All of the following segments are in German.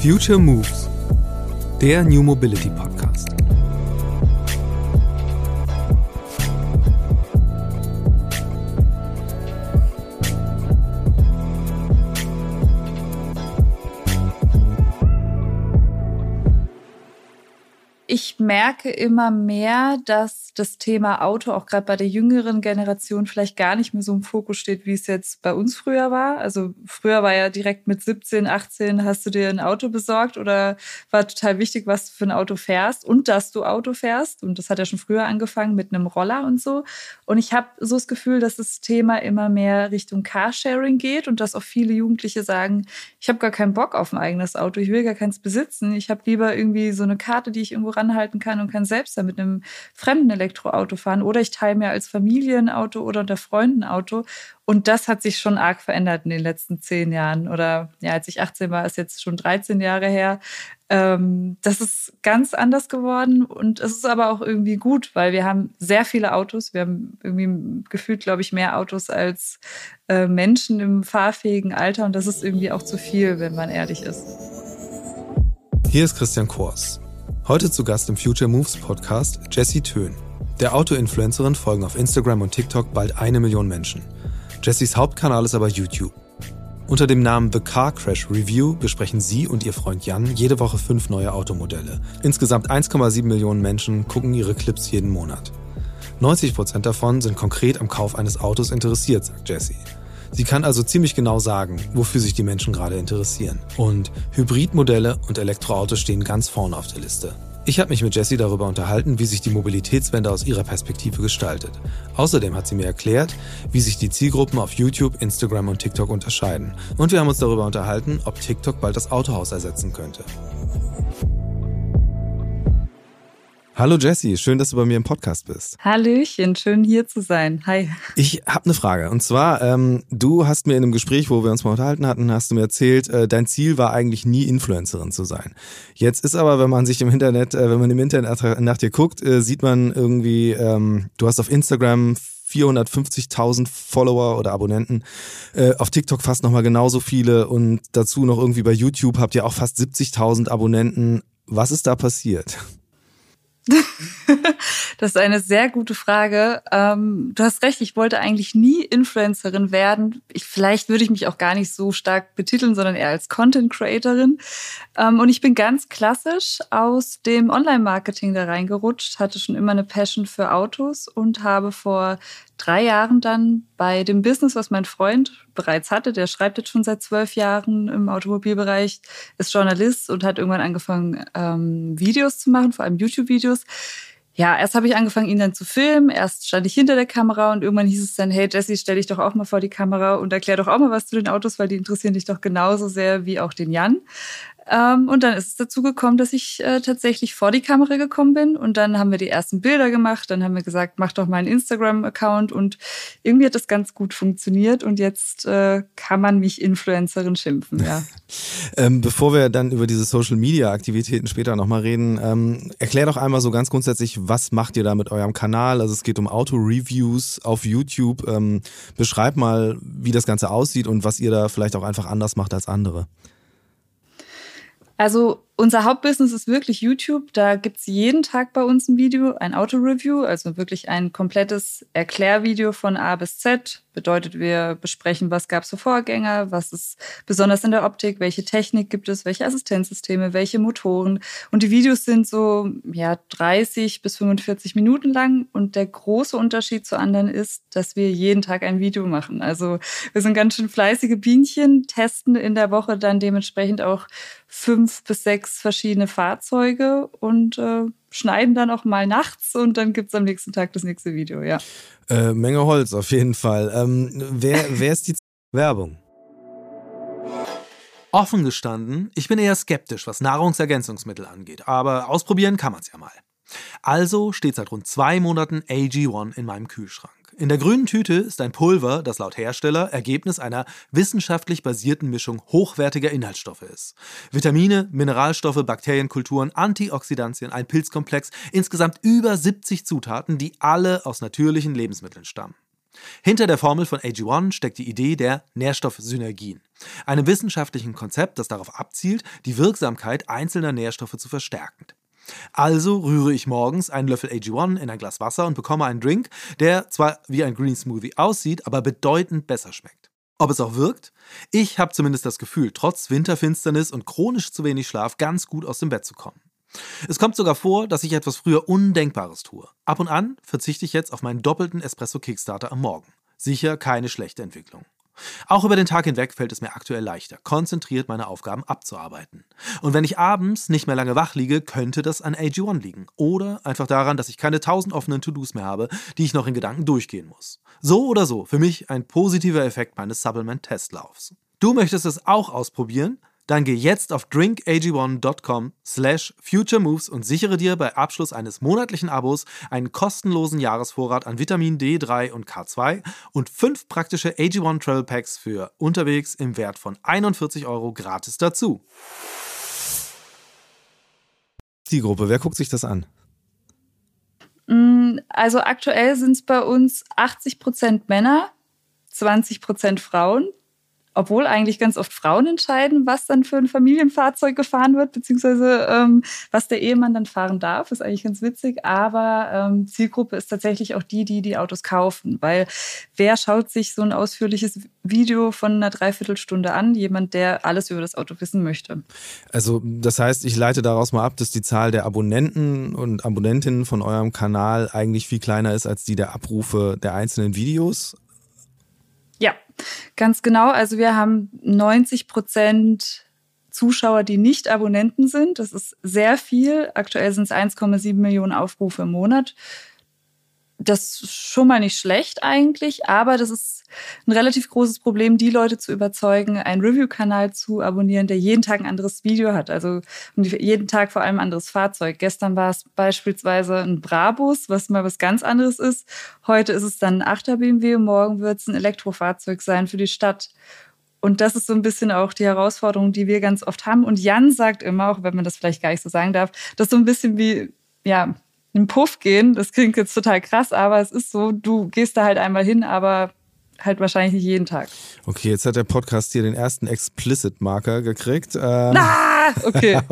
Future Moves, der New Mobility Podcast. Ich merke immer mehr, dass das Thema Auto auch gerade bei der jüngeren Generation vielleicht gar nicht mehr so im Fokus steht, wie es jetzt bei uns früher war. Also früher war ja direkt mit 17, 18 hast du dir ein Auto besorgt oder war total wichtig, was du für ein Auto fährst und dass du Auto fährst. Und das hat ja schon früher angefangen mit einem Roller und so. Und ich habe so das Gefühl, dass das Thema immer mehr Richtung Carsharing geht und dass auch viele Jugendliche sagen, ich habe gar keinen Bock auf ein eigenes Auto, ich will gar keins besitzen. Ich habe lieber irgendwie so eine Karte, die ich irgendwo ranhalten kann und kann selbst da mit einem fremden Elektro Elektroauto fahren oder ich teile mir als Familienauto oder unter Freunden Auto. Und das hat sich schon arg verändert in den letzten zehn Jahren. Oder ja, als ich 18 war, ist jetzt schon 13 Jahre her. Ähm, das ist ganz anders geworden und es ist aber auch irgendwie gut, weil wir haben sehr viele Autos. Wir haben irgendwie gefühlt, glaube ich, mehr Autos als äh, Menschen im fahrfähigen Alter und das ist irgendwie auch zu viel, wenn man ehrlich ist. Hier ist Christian Kors. Heute zu Gast im Future Moves Podcast Jesse Töhn. Der Auto-Influencerin folgen auf Instagram und TikTok bald eine Million Menschen. Jessys Hauptkanal ist aber YouTube. Unter dem Namen The Car Crash Review besprechen sie und ihr Freund Jan jede Woche fünf neue Automodelle. Insgesamt 1,7 Millionen Menschen gucken ihre Clips jeden Monat. 90 Prozent davon sind konkret am Kauf eines Autos interessiert, sagt Jessie. Sie kann also ziemlich genau sagen, wofür sich die Menschen gerade interessieren. Und Hybridmodelle und Elektroautos stehen ganz vorne auf der Liste. Ich habe mich mit Jessie darüber unterhalten, wie sich die Mobilitätswende aus ihrer Perspektive gestaltet. Außerdem hat sie mir erklärt, wie sich die Zielgruppen auf YouTube, Instagram und TikTok unterscheiden. Und wir haben uns darüber unterhalten, ob TikTok bald das Autohaus ersetzen könnte. Hallo Jessie, schön, dass du bei mir im Podcast bist. Hallöchen, schön hier zu sein. Hi. Ich habe eine Frage und zwar, ähm, du hast mir in einem Gespräch, wo wir uns mal unterhalten hatten, hast du mir erzählt, äh, dein Ziel war eigentlich nie Influencerin zu sein. Jetzt ist aber, wenn man sich im Internet, äh, wenn man im Internet nach dir guckt, äh, sieht man irgendwie, ähm, du hast auf Instagram 450.000 Follower oder Abonnenten. Äh, auf TikTok fast nochmal genauso viele und dazu noch irgendwie bei YouTube habt ihr auch fast 70.000 Abonnenten. Was ist da passiert? das ist eine sehr gute Frage. Ähm, du hast recht, ich wollte eigentlich nie Influencerin werden. Ich, vielleicht würde ich mich auch gar nicht so stark betiteln, sondern eher als Content Creatorin. Ähm, und ich bin ganz klassisch aus dem Online-Marketing da reingerutscht, hatte schon immer eine Passion für Autos und habe vor drei Jahren dann bei dem Business, was mein Freund bereits hatte, der schreibt jetzt schon seit zwölf Jahren im Automobilbereich, ist Journalist und hat irgendwann angefangen, ähm, Videos zu machen, vor allem YouTube-Videos. Ja, erst habe ich angefangen, ihn dann zu filmen. Erst stand ich hinter der Kamera und irgendwann hieß es dann, hey Jesse, stell dich doch auch mal vor die Kamera und erklär doch auch mal was zu den Autos, weil die interessieren dich doch genauso sehr wie auch den Jan. Ähm, und dann ist es dazu gekommen, dass ich äh, tatsächlich vor die Kamera gekommen bin. Und dann haben wir die ersten Bilder gemacht. Dann haben wir gesagt, mach doch mal einen Instagram-Account. Und irgendwie hat das ganz gut funktioniert. Und jetzt äh, kann man mich Influencerin schimpfen, ja. ähm, bevor wir dann über diese Social-Media-Aktivitäten später nochmal reden, ähm, erklär doch einmal so ganz grundsätzlich, was macht ihr da mit eurem Kanal? Also es geht um Auto-Reviews auf YouTube. Ähm, beschreib mal, wie das Ganze aussieht und was ihr da vielleicht auch einfach anders macht als andere. Also unser Hauptbusiness ist wirklich YouTube. Da gibt's jeden Tag bei uns ein Video, ein Auto-Review, also wirklich ein komplettes Erklärvideo von A bis Z. Bedeutet, wir besprechen, was gab's für Vorgänger, was ist besonders in der Optik, welche Technik gibt es, welche Assistenzsysteme, welche Motoren. Und die Videos sind so ja 30 bis 45 Minuten lang. Und der große Unterschied zu anderen ist, dass wir jeden Tag ein Video machen. Also wir sind ganz schön fleißige Bienchen, testen in der Woche dann dementsprechend auch fünf bis sechs sechs verschiedene Fahrzeuge und äh, schneiden dann auch mal nachts und dann gibt es am nächsten Tag das nächste Video, ja. Äh, Menge Holz auf jeden Fall. Ähm, wer, wer ist die Werbung? Offen gestanden, ich bin eher skeptisch, was Nahrungsergänzungsmittel angeht, aber ausprobieren kann man es ja mal. Also steht seit rund zwei Monaten AG1 in meinem Kühlschrank. In der grünen Tüte ist ein Pulver, das laut Hersteller Ergebnis einer wissenschaftlich basierten Mischung hochwertiger Inhaltsstoffe ist. Vitamine, Mineralstoffe, Bakterienkulturen, Antioxidantien, ein Pilzkomplex, insgesamt über 70 Zutaten, die alle aus natürlichen Lebensmitteln stammen. Hinter der Formel von AG1 steckt die Idee der Nährstoffsynergien. Einem wissenschaftlichen Konzept, das darauf abzielt, die Wirksamkeit einzelner Nährstoffe zu verstärken. Also rühre ich morgens einen Löffel AG1 in ein Glas Wasser und bekomme einen Drink, der zwar wie ein Green Smoothie aussieht, aber bedeutend besser schmeckt. Ob es auch wirkt? Ich habe zumindest das Gefühl, trotz Winterfinsternis und chronisch zu wenig Schlaf ganz gut aus dem Bett zu kommen. Es kommt sogar vor, dass ich etwas früher Undenkbares tue. Ab und an verzichte ich jetzt auf meinen doppelten Espresso Kickstarter am Morgen. Sicher keine schlechte Entwicklung. Auch über den Tag hinweg fällt es mir aktuell leichter, konzentriert meine Aufgaben abzuarbeiten. Und wenn ich abends nicht mehr lange wach liege, könnte das an AG1 liegen. Oder einfach daran, dass ich keine tausend offenen To-Dos mehr habe, die ich noch in Gedanken durchgehen muss. So oder so, für mich ein positiver Effekt meines Supplement-Testlaufs. Du möchtest es auch ausprobieren? Dann geh jetzt auf drinkag1.com slash futuremoves und sichere dir bei Abschluss eines monatlichen Abos einen kostenlosen Jahresvorrat an Vitamin D3 und K2 und fünf praktische AG1 Travel Packs für unterwegs im Wert von 41 Euro gratis dazu. Die Gruppe, wer guckt sich das an? Mm, also aktuell sind es bei uns 80 Prozent Männer, 20 Prozent Frauen obwohl eigentlich ganz oft Frauen entscheiden, was dann für ein Familienfahrzeug gefahren wird, beziehungsweise ähm, was der Ehemann dann fahren darf, ist eigentlich ganz witzig. Aber ähm, Zielgruppe ist tatsächlich auch die, die die Autos kaufen, weil wer schaut sich so ein ausführliches Video von einer Dreiviertelstunde an? Jemand, der alles über das Auto wissen möchte. Also das heißt, ich leite daraus mal ab, dass die Zahl der Abonnenten und Abonnentinnen von eurem Kanal eigentlich viel kleiner ist als die der Abrufe der einzelnen Videos. Ja, ganz genau. Also wir haben 90 Prozent Zuschauer, die nicht Abonnenten sind. Das ist sehr viel. Aktuell sind es 1,7 Millionen Aufrufe im Monat das ist schon mal nicht schlecht eigentlich, aber das ist ein relativ großes Problem, die Leute zu überzeugen, einen Review-Kanal zu abonnieren, der jeden Tag ein anderes Video hat. Also jeden Tag vor allem ein anderes Fahrzeug. Gestern war es beispielsweise ein Brabus, was mal was ganz anderes ist. Heute ist es dann ein 8er BMW und morgen wird es ein Elektrofahrzeug sein für die Stadt. Und das ist so ein bisschen auch die Herausforderung, die wir ganz oft haben. Und Jan sagt immer, auch wenn man das vielleicht gar nicht so sagen darf, das ist so ein bisschen wie, ja, einen Puff gehen. Das klingt jetzt total krass, aber es ist so, du gehst da halt einmal hin, aber halt wahrscheinlich nicht jeden Tag. Okay, jetzt hat der Podcast hier den ersten Explicit-Marker gekriegt. Ähm, ah, okay.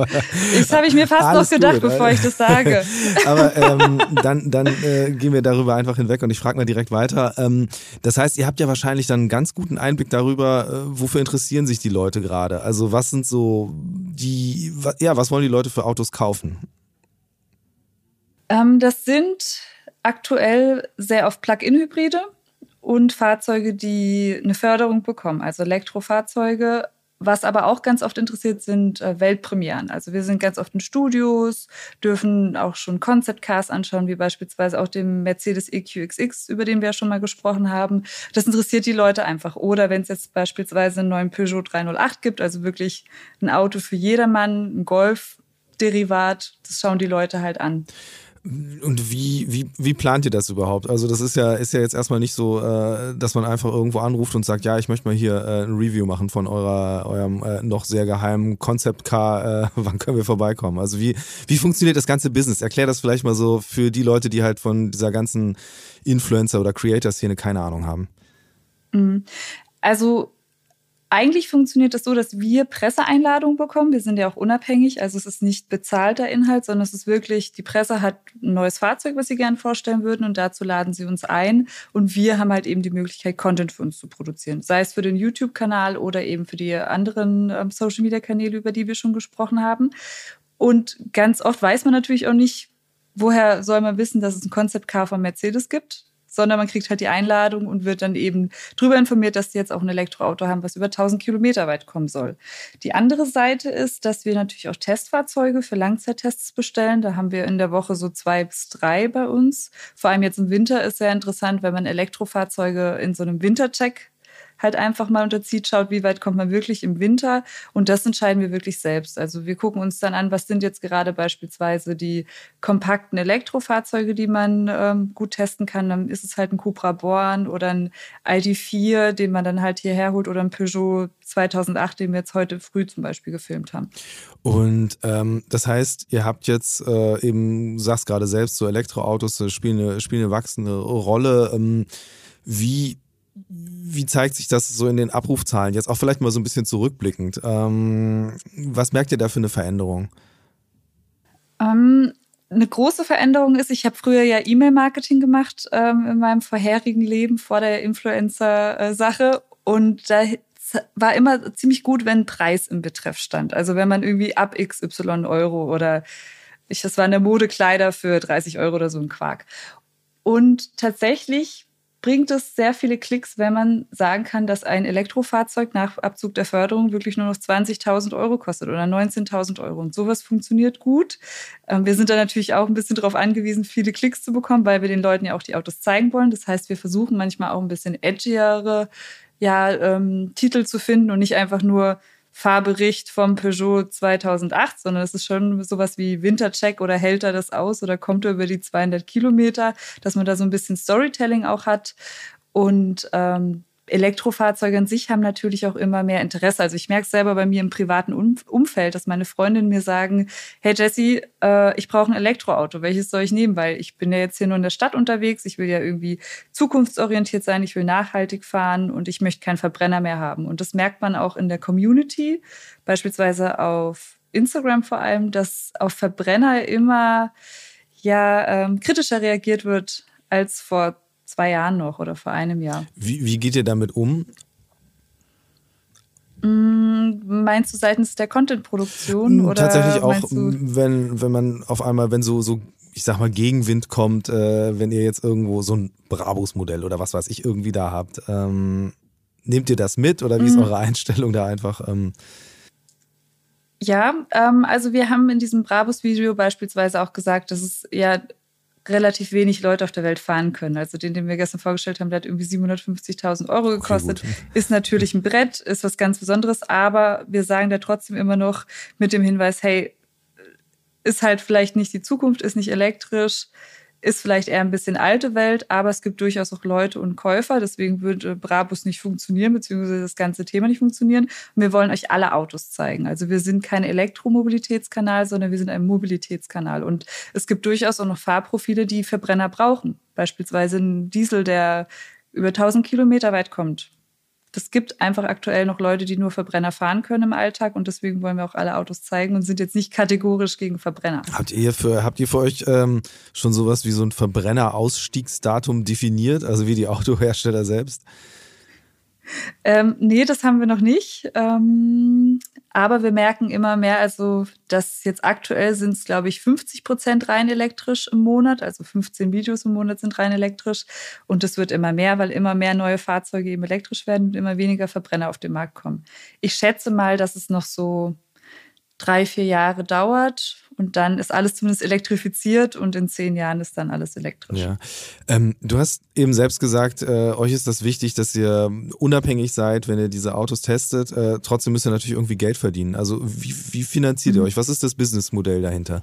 Das habe ich mir fast noch gedacht, gut, bevor ich das sage. Aber ähm, dann, dann äh, gehen wir darüber einfach hinweg und ich frage mal direkt weiter. Ähm, das heißt, ihr habt ja wahrscheinlich dann einen ganz guten Einblick darüber, äh, wofür interessieren sich die Leute gerade? Also was sind so die, ja, was wollen die Leute für Autos kaufen? Ähm, das sind aktuell sehr oft Plug-in-Hybride und Fahrzeuge, die eine Förderung bekommen, also Elektrofahrzeuge. Was aber auch ganz oft interessiert sind äh, Weltpremieren. Also wir sind ganz oft in Studios, dürfen auch schon Concept Cars anschauen, wie beispielsweise auch den Mercedes EQXX, über den wir ja schon mal gesprochen haben. Das interessiert die Leute einfach. Oder wenn es jetzt beispielsweise einen neuen Peugeot 308 gibt, also wirklich ein Auto für jedermann, ein Golf-Derivat, das schauen die Leute halt an. Und wie, wie, wie plant ihr das überhaupt? Also das ist ja, ist ja jetzt erstmal nicht so, äh, dass man einfach irgendwo anruft und sagt, ja, ich möchte mal hier äh, ein Review machen von eurer, eurem äh, noch sehr geheimen Concept Car, äh, wann können wir vorbeikommen? Also wie, wie funktioniert das ganze Business? Erklär das vielleicht mal so für die Leute, die halt von dieser ganzen Influencer- oder Creator-Szene keine Ahnung haben. Mhm. Also eigentlich funktioniert das so, dass wir Presseeinladungen bekommen. Wir sind ja auch unabhängig, also es ist nicht bezahlter Inhalt, sondern es ist wirklich, die Presse hat ein neues Fahrzeug, was sie gerne vorstellen würden und dazu laden sie uns ein und wir haben halt eben die Möglichkeit, Content für uns zu produzieren. Sei es für den YouTube-Kanal oder eben für die anderen ähm, Social-Media-Kanäle, über die wir schon gesprochen haben. Und ganz oft weiß man natürlich auch nicht, woher soll man wissen, dass es ein Concept Car von Mercedes gibt sondern man kriegt halt die Einladung und wird dann eben darüber informiert, dass sie jetzt auch ein Elektroauto haben, was über 1000 Kilometer weit kommen soll. Die andere Seite ist, dass wir natürlich auch Testfahrzeuge für Langzeittests bestellen. Da haben wir in der Woche so zwei bis drei bei uns. Vor allem jetzt im Winter ist sehr interessant, wenn man Elektrofahrzeuge in so einem Wintercheck halt einfach mal unterzieht, schaut, wie weit kommt man wirklich im Winter. Und das entscheiden wir wirklich selbst. Also wir gucken uns dann an, was sind jetzt gerade beispielsweise die kompakten Elektrofahrzeuge, die man ähm, gut testen kann. Dann ist es halt ein Cupra Born oder ein ID4, den man dann halt hierher holt oder ein Peugeot 2008, den wir jetzt heute früh zum Beispiel gefilmt haben. Und ähm, das heißt, ihr habt jetzt äh, eben, sagst gerade selbst, so Elektroautos spielen eine, spielen eine wachsende Rolle. Ähm, wie wie zeigt sich das so in den Abrufzahlen? Jetzt auch vielleicht mal so ein bisschen zurückblickend. Ähm, was merkt ihr da für eine Veränderung? Ähm, eine große Veränderung ist, ich habe früher ja E-Mail-Marketing gemacht ähm, in meinem vorherigen Leben vor der Influencer-Sache. Und da war immer ziemlich gut, wenn Preis im Betreff stand. Also wenn man irgendwie ab XY Euro oder ich, das waren der Modekleider für 30 Euro oder so ein Quark. Und tatsächlich bringt es sehr viele Klicks, wenn man sagen kann, dass ein Elektrofahrzeug nach Abzug der Förderung wirklich nur noch 20.000 Euro kostet oder 19.000 Euro. Und sowas funktioniert gut. Ähm, wir sind da natürlich auch ein bisschen darauf angewiesen, viele Klicks zu bekommen, weil wir den Leuten ja auch die Autos zeigen wollen. Das heißt, wir versuchen manchmal auch ein bisschen edgiere ja, ähm, Titel zu finden und nicht einfach nur Fahrbericht vom Peugeot 2008, sondern es ist schon sowas wie Wintercheck oder hält er das aus oder kommt er über die 200 Kilometer, dass man da so ein bisschen Storytelling auch hat. Und ähm, Elektrofahrzeuge an sich haben natürlich auch immer mehr Interesse. Also ich merke es selber bei mir im privaten Umfeld, dass meine Freundinnen mir sagen, hey Jessie, äh, ich brauche ein Elektroauto, welches soll ich nehmen? Weil ich bin ja jetzt hier nur in der Stadt unterwegs, ich will ja irgendwie zukunftsorientiert sein, ich will nachhaltig fahren und ich möchte keinen Verbrenner mehr haben. Und das merkt man auch in der Community, beispielsweise auf Instagram vor allem, dass auf Verbrenner immer ja ähm, kritischer reagiert wird als vor zwei Jahren noch oder vor einem Jahr. Wie, wie geht ihr damit um? Mm, meinst du seitens der Content-Produktion? Mm, tatsächlich auch, wenn, wenn man auf einmal, wenn so, so, ich sag mal, Gegenwind kommt, äh, wenn ihr jetzt irgendwo so ein Brabus-Modell oder was weiß ich irgendwie da habt, ähm, nehmt ihr das mit oder wie ist mhm. eure Einstellung da einfach? Ähm? Ja, ähm, also wir haben in diesem Brabus-Video beispielsweise auch gesagt, dass es ja relativ wenig Leute auf der Welt fahren können. Also den, den wir gestern vorgestellt haben, der hat irgendwie 750.000 Euro gekostet. Ist natürlich ein Brett, ist was ganz Besonderes, aber wir sagen da trotzdem immer noch mit dem Hinweis, hey, ist halt vielleicht nicht die Zukunft, ist nicht elektrisch, ist vielleicht eher ein bisschen alte Welt, aber es gibt durchaus auch Leute und Käufer. Deswegen würde Brabus nicht funktionieren, beziehungsweise das ganze Thema nicht funktionieren. Und wir wollen euch alle Autos zeigen. Also wir sind kein Elektromobilitätskanal, sondern wir sind ein Mobilitätskanal. Und es gibt durchaus auch noch Fahrprofile, die Verbrenner brauchen. Beispielsweise ein Diesel, der über 1000 Kilometer weit kommt es gibt einfach aktuell noch Leute, die nur Verbrenner fahren können im Alltag und deswegen wollen wir auch alle Autos zeigen und sind jetzt nicht kategorisch gegen Verbrenner. Habt ihr für, habt ihr für euch ähm, schon sowas wie so ein Verbrenner-Ausstiegsdatum definiert, also wie die Autohersteller selbst? Ähm, nee, das haben wir noch nicht. Ähm, aber wir merken immer mehr, also dass jetzt aktuell sind es, glaube ich, 50 Prozent rein elektrisch im Monat. Also 15 Videos im Monat sind rein elektrisch. Und es wird immer mehr, weil immer mehr neue Fahrzeuge eben elektrisch werden und immer weniger Verbrenner auf den Markt kommen. Ich schätze mal, dass es noch so drei, vier Jahre dauert und dann ist alles zumindest elektrifiziert und in zehn Jahren ist dann alles elektrisch. Ja. Ähm, du hast eben selbst gesagt, äh, euch ist das wichtig, dass ihr unabhängig seid, wenn ihr diese Autos testet. Äh, trotzdem müsst ihr natürlich irgendwie Geld verdienen. Also wie, wie finanziert mhm. ihr euch? Was ist das Businessmodell dahinter?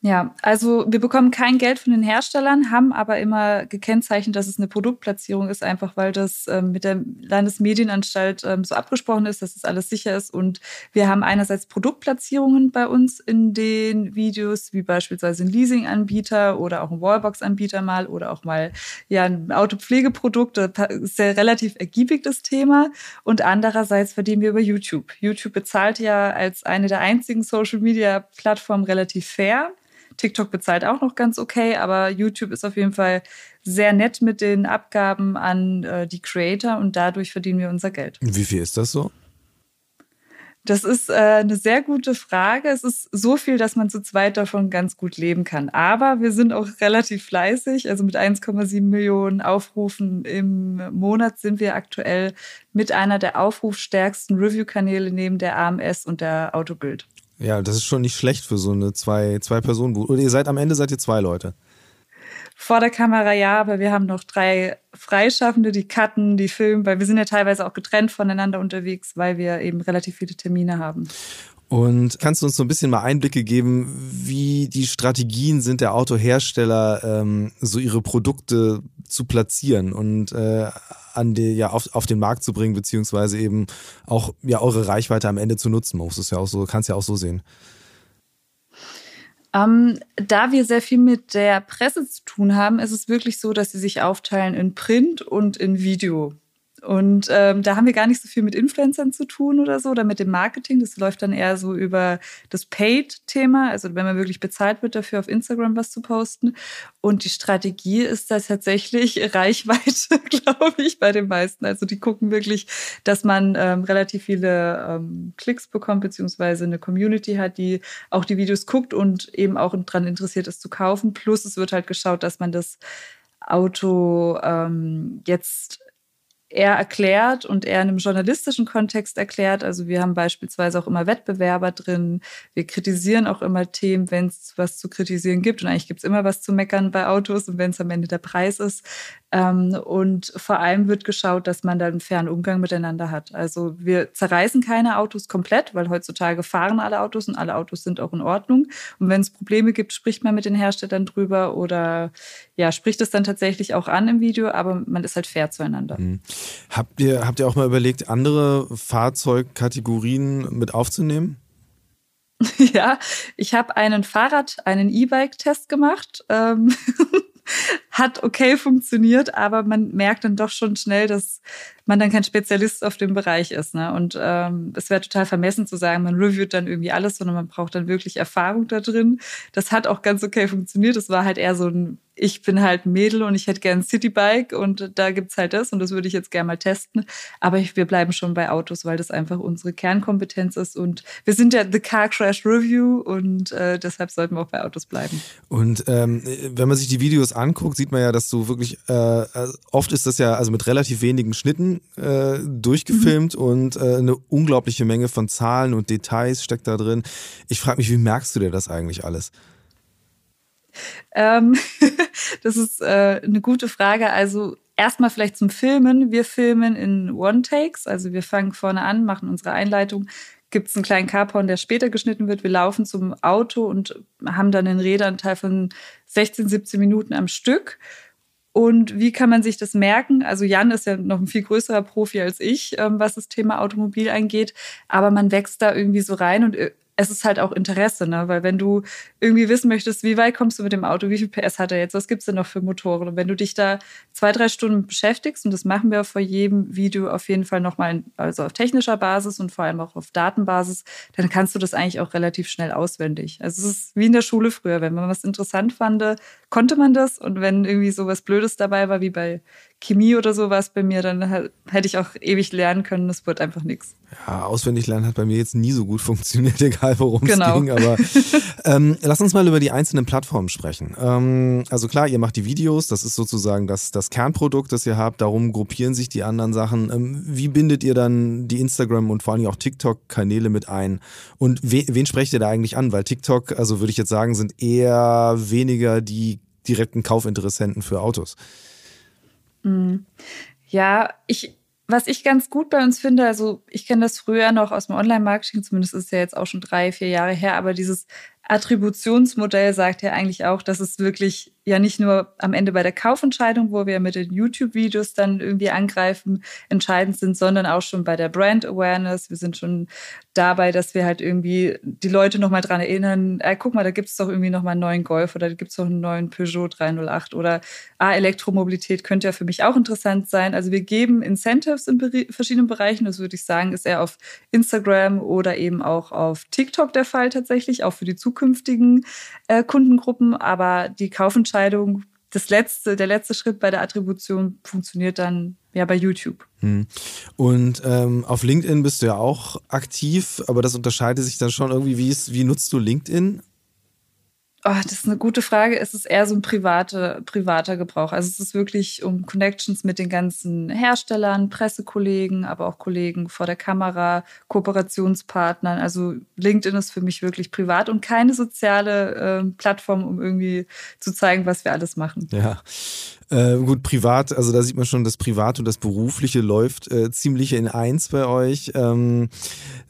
Ja, also wir bekommen kein Geld von den Herstellern, haben aber immer gekennzeichnet, dass es eine Produktplatzierung ist, einfach weil das ähm, mit der Landesmedienanstalt ähm, so abgesprochen ist, dass es das alles sicher ist. Und wir haben einerseits Produktplatzierungen bei uns in den Videos, wie beispielsweise ein Leasinganbieter oder auch ein Wallbox-Anbieter mal oder auch mal ja ein Autopflegeprodukt. Das ist ja relativ ergiebig das Thema. Und andererseits verdienen wir über YouTube. YouTube bezahlt ja als eine der einzigen Social-Media-Plattformen relativ fair. TikTok bezahlt auch noch ganz okay, aber YouTube ist auf jeden Fall sehr nett mit den Abgaben an äh, die Creator und dadurch verdienen wir unser Geld. Wie viel ist das so? Das ist äh, eine sehr gute Frage. Es ist so viel, dass man zu zweit davon ganz gut leben kann. Aber wir sind auch relativ fleißig. Also mit 1,7 Millionen Aufrufen im Monat sind wir aktuell mit einer der aufrufstärksten Review-Kanäle neben der AMS und der Autobild. Ja, das ist schon nicht schlecht für so eine zwei, zwei Personen. Oder ihr seid am Ende seid ihr zwei Leute. Vor der Kamera ja, aber wir haben noch drei Freischaffende, die cutten, die filmen, weil wir sind ja teilweise auch getrennt voneinander unterwegs, weil wir eben relativ viele Termine haben. Und kannst du uns so ein bisschen mal Einblicke geben, wie die Strategien sind der Autohersteller, ähm, so ihre Produkte zu platzieren und äh, an die, ja, auf, auf den Markt zu bringen, beziehungsweise eben auch ja, eure Reichweite am Ende zu nutzen. Man muss es ja auch so, kannst ja auch so sehen. Ähm, da wir sehr viel mit der Presse zu tun haben, ist es wirklich so, dass sie sich aufteilen in Print und in Video. Und ähm, da haben wir gar nicht so viel mit Influencern zu tun oder so, oder mit dem Marketing. Das läuft dann eher so über das Paid-Thema, also wenn man wirklich bezahlt wird dafür, auf Instagram was zu posten. Und die Strategie ist da tatsächlich Reichweite, glaube ich, bei den meisten. Also die gucken wirklich, dass man ähm, relativ viele ähm, Klicks bekommt, beziehungsweise eine Community hat, die auch die Videos guckt und eben auch daran interessiert ist zu kaufen. Plus es wird halt geschaut, dass man das Auto ähm, jetzt er erklärt und er in einem journalistischen Kontext erklärt. Also wir haben beispielsweise auch immer Wettbewerber drin. Wir kritisieren auch immer Themen, wenn es was zu kritisieren gibt. Und eigentlich gibt es immer was zu meckern bei Autos und wenn es am Ende der Preis ist. Ähm, und vor allem wird geschaut, dass man da einen fairen Umgang miteinander hat. Also wir zerreißen keine Autos komplett, weil heutzutage fahren alle Autos und alle Autos sind auch in Ordnung. Und wenn es Probleme gibt, spricht man mit den Herstellern drüber oder ja, spricht es dann tatsächlich auch an im Video, aber man ist halt fair zueinander. Mhm. Habt ihr, habt ihr auch mal überlegt, andere Fahrzeugkategorien mit aufzunehmen? Ja, ich habe einen Fahrrad, einen E-Bike-Test gemacht. Ähm, hat okay funktioniert, aber man merkt dann doch schon schnell, dass man dann kein Spezialist auf dem Bereich ist. Ne? Und ähm, es wäre total vermessen zu sagen, man reviewt dann irgendwie alles, sondern man braucht dann wirklich Erfahrung da drin. Das hat auch ganz okay funktioniert. Es war halt eher so ein ich bin halt ein Mädel und ich hätte gern ein Citybike und da gibt's halt das und das würde ich jetzt gerne mal testen. Aber ich, wir bleiben schon bei Autos, weil das einfach unsere Kernkompetenz ist und wir sind ja The Car Crash Review und äh, deshalb sollten wir auch bei Autos bleiben. Und ähm, wenn man sich die Videos anguckt, sieht man ja, dass du wirklich, äh, oft ist das ja also mit relativ wenigen Schnitten äh, durchgefilmt mhm. und äh, eine unglaubliche Menge von Zahlen und Details steckt da drin. Ich frage mich, wie merkst du dir das eigentlich alles? Ähm, das ist äh, eine gute Frage. Also erstmal vielleicht zum Filmen. Wir filmen in One-Takes. Also wir fangen vorne an, machen unsere Einleitung. Gibt es einen kleinen Carporn, der später geschnitten wird. Wir laufen zum Auto und haben dann einen Redanteil von 16, 17 Minuten am Stück. Und wie kann man sich das merken? Also Jan ist ja noch ein viel größerer Profi als ich, ähm, was das Thema Automobil angeht. Aber man wächst da irgendwie so rein und äh, es ist halt auch Interesse, ne? Weil wenn du irgendwie wissen möchtest, wie weit kommst du mit dem Auto, wie viel PS hat er jetzt, was gibt's denn noch für Motoren? Und wenn du dich da zwei, drei Stunden beschäftigst, und das machen wir vor jedem Video auf jeden Fall nochmal, also auf technischer Basis und vor allem auch auf Datenbasis, dann kannst du das eigentlich auch relativ schnell auswendig. Also es ist wie in der Schule früher, wenn man was interessant fand, konnte man das. Und wenn irgendwie so was Blödes dabei war, wie bei Chemie oder sowas bei mir, dann hätte ich auch ewig lernen können. Das wird einfach nichts. Ja, auswendig lernen hat bei mir jetzt nie so gut funktioniert, egal worum es genau. ging. Aber ähm, lass uns mal über die einzelnen Plattformen sprechen. Ähm, also klar, ihr macht die Videos, das ist sozusagen das, das Kernprodukt, das ihr habt. Darum gruppieren sich die anderen Sachen. Ähm, wie bindet ihr dann die Instagram und vor allem auch TikTok-Kanäle mit ein? Und we wen sprecht ihr da eigentlich an? Weil TikTok, also würde ich jetzt sagen, sind eher weniger die direkten Kaufinteressenten für Autos. Mhm. Ja, ich, was ich ganz gut bei uns finde, also ich kenne das früher noch aus dem Online-Marketing, zumindest ist es ja jetzt auch schon drei, vier Jahre her, aber dieses Attributionsmodell sagt ja eigentlich auch, dass es wirklich ja nicht nur am Ende bei der Kaufentscheidung, wo wir mit den YouTube-Videos dann irgendwie angreifen, entscheidend sind, sondern auch schon bei der Brand Awareness. Wir sind schon dabei, dass wir halt irgendwie die Leute nochmal dran erinnern, äh, guck mal, da gibt es doch irgendwie nochmal einen neuen Golf oder da gibt es doch einen neuen Peugeot 308 oder ah, Elektromobilität könnte ja für mich auch interessant sein. Also wir geben Incentives in verschiedenen Bereichen. Das würde ich sagen, ist eher auf Instagram oder eben auch auf TikTok der Fall tatsächlich, auch für die zukünftigen äh, Kundengruppen. Aber die Kaufentscheidung Entscheidung, das letzte, der letzte Schritt bei der Attribution funktioniert dann ja bei YouTube. Hm. Und ähm, auf LinkedIn bist du ja auch aktiv, aber das unterscheidet sich dann schon irgendwie. Wie, ist, wie nutzt du LinkedIn? Oh, das ist eine gute Frage. Es ist eher so ein private, privater Gebrauch. Also es ist wirklich um Connections mit den ganzen Herstellern, Pressekollegen, aber auch Kollegen vor der Kamera, Kooperationspartnern. Also LinkedIn ist für mich wirklich privat und keine soziale äh, Plattform, um irgendwie zu zeigen, was wir alles machen. Ja. Äh, gut, privat, also da sieht man schon, das Privat und das Berufliche läuft äh, ziemlich in eins bei euch. Ähm,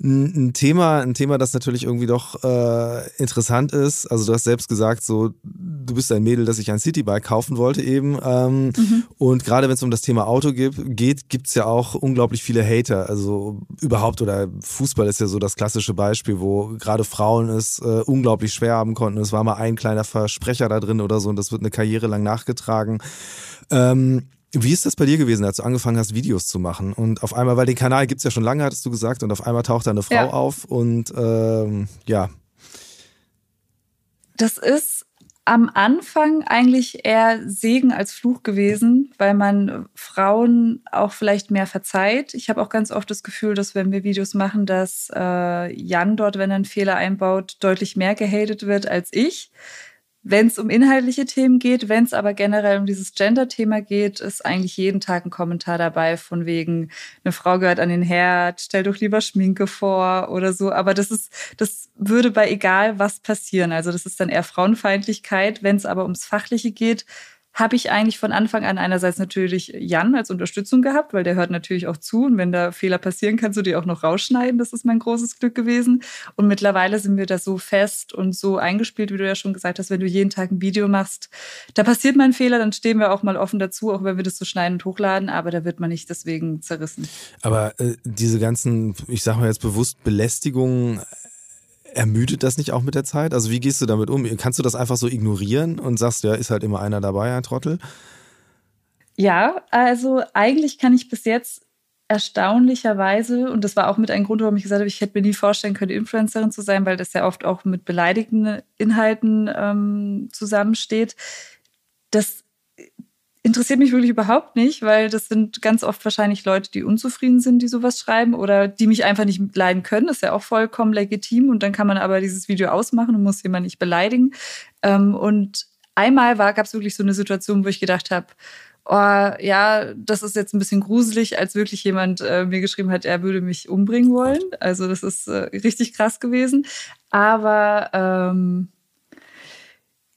ein Thema, ein Thema, das natürlich irgendwie doch äh, interessant ist. Also du hast selbst gesagt, so du bist ein Mädel, das sich ein Citybike kaufen wollte eben. Ähm, mhm. Und gerade wenn es um das Thema Auto geht, geht gibt es ja auch unglaublich viele Hater. Also überhaupt oder Fußball ist ja so das klassische Beispiel, wo gerade Frauen es äh, unglaublich schwer haben konnten. Es war mal ein kleiner Versprecher da drin oder so und das wird eine Karriere lang nachgetragen. Ähm, wie ist das bei dir gewesen, als du angefangen hast, Videos zu machen? Und auf einmal, weil den Kanal gibt es ja schon lange, hattest du gesagt, und auf einmal taucht da eine Frau ja. auf und ähm, ja. Das ist am Anfang eigentlich eher Segen als Fluch gewesen, weil man Frauen auch vielleicht mehr verzeiht. Ich habe auch ganz oft das Gefühl, dass wenn wir Videos machen, dass äh, Jan dort, wenn er einen Fehler einbaut, deutlich mehr gehatet wird als ich wenn es um inhaltliche Themen geht, wenn es aber generell um dieses Gender-Thema geht, ist eigentlich jeden Tag ein Kommentar dabei von wegen, eine Frau gehört an den Herd, stell doch lieber Schminke vor oder so. Aber das ist, das würde bei egal was passieren. Also das ist dann eher Frauenfeindlichkeit. Wenn es aber ums Fachliche geht, habe ich eigentlich von Anfang an einerseits natürlich Jan als Unterstützung gehabt, weil der hört natürlich auch zu und wenn da Fehler passieren, kannst du die auch noch rausschneiden. Das ist mein großes Glück gewesen. Und mittlerweile sind wir da so fest und so eingespielt, wie du ja schon gesagt hast, wenn du jeden Tag ein Video machst, da passiert mal ein Fehler, dann stehen wir auch mal offen dazu, auch wenn wir das so schneiden und hochladen, aber da wird man nicht deswegen zerrissen. Aber äh, diese ganzen, ich sag mal jetzt bewusst Belästigungen, Ermüdet das nicht auch mit der Zeit? Also wie gehst du damit um? Kannst du das einfach so ignorieren und sagst, ja, ist halt immer einer dabei, ein Trottel? Ja, also eigentlich kann ich bis jetzt erstaunlicherweise, und das war auch mit einem Grund, warum ich gesagt habe, ich hätte mir nie vorstellen können, Influencerin zu sein, weil das ja oft auch mit beleidigenden Inhalten ähm, zusammensteht, dass interessiert mich wirklich überhaupt nicht, weil das sind ganz oft wahrscheinlich Leute, die unzufrieden sind, die sowas schreiben oder die mich einfach nicht leiden können. Das ist ja auch vollkommen legitim und dann kann man aber dieses Video ausmachen und muss jemanden nicht beleidigen. Ähm, und einmal gab es wirklich so eine Situation, wo ich gedacht habe, oh, ja, das ist jetzt ein bisschen gruselig, als wirklich jemand äh, mir geschrieben hat, er würde mich umbringen wollen. Also das ist äh, richtig krass gewesen. Aber ähm,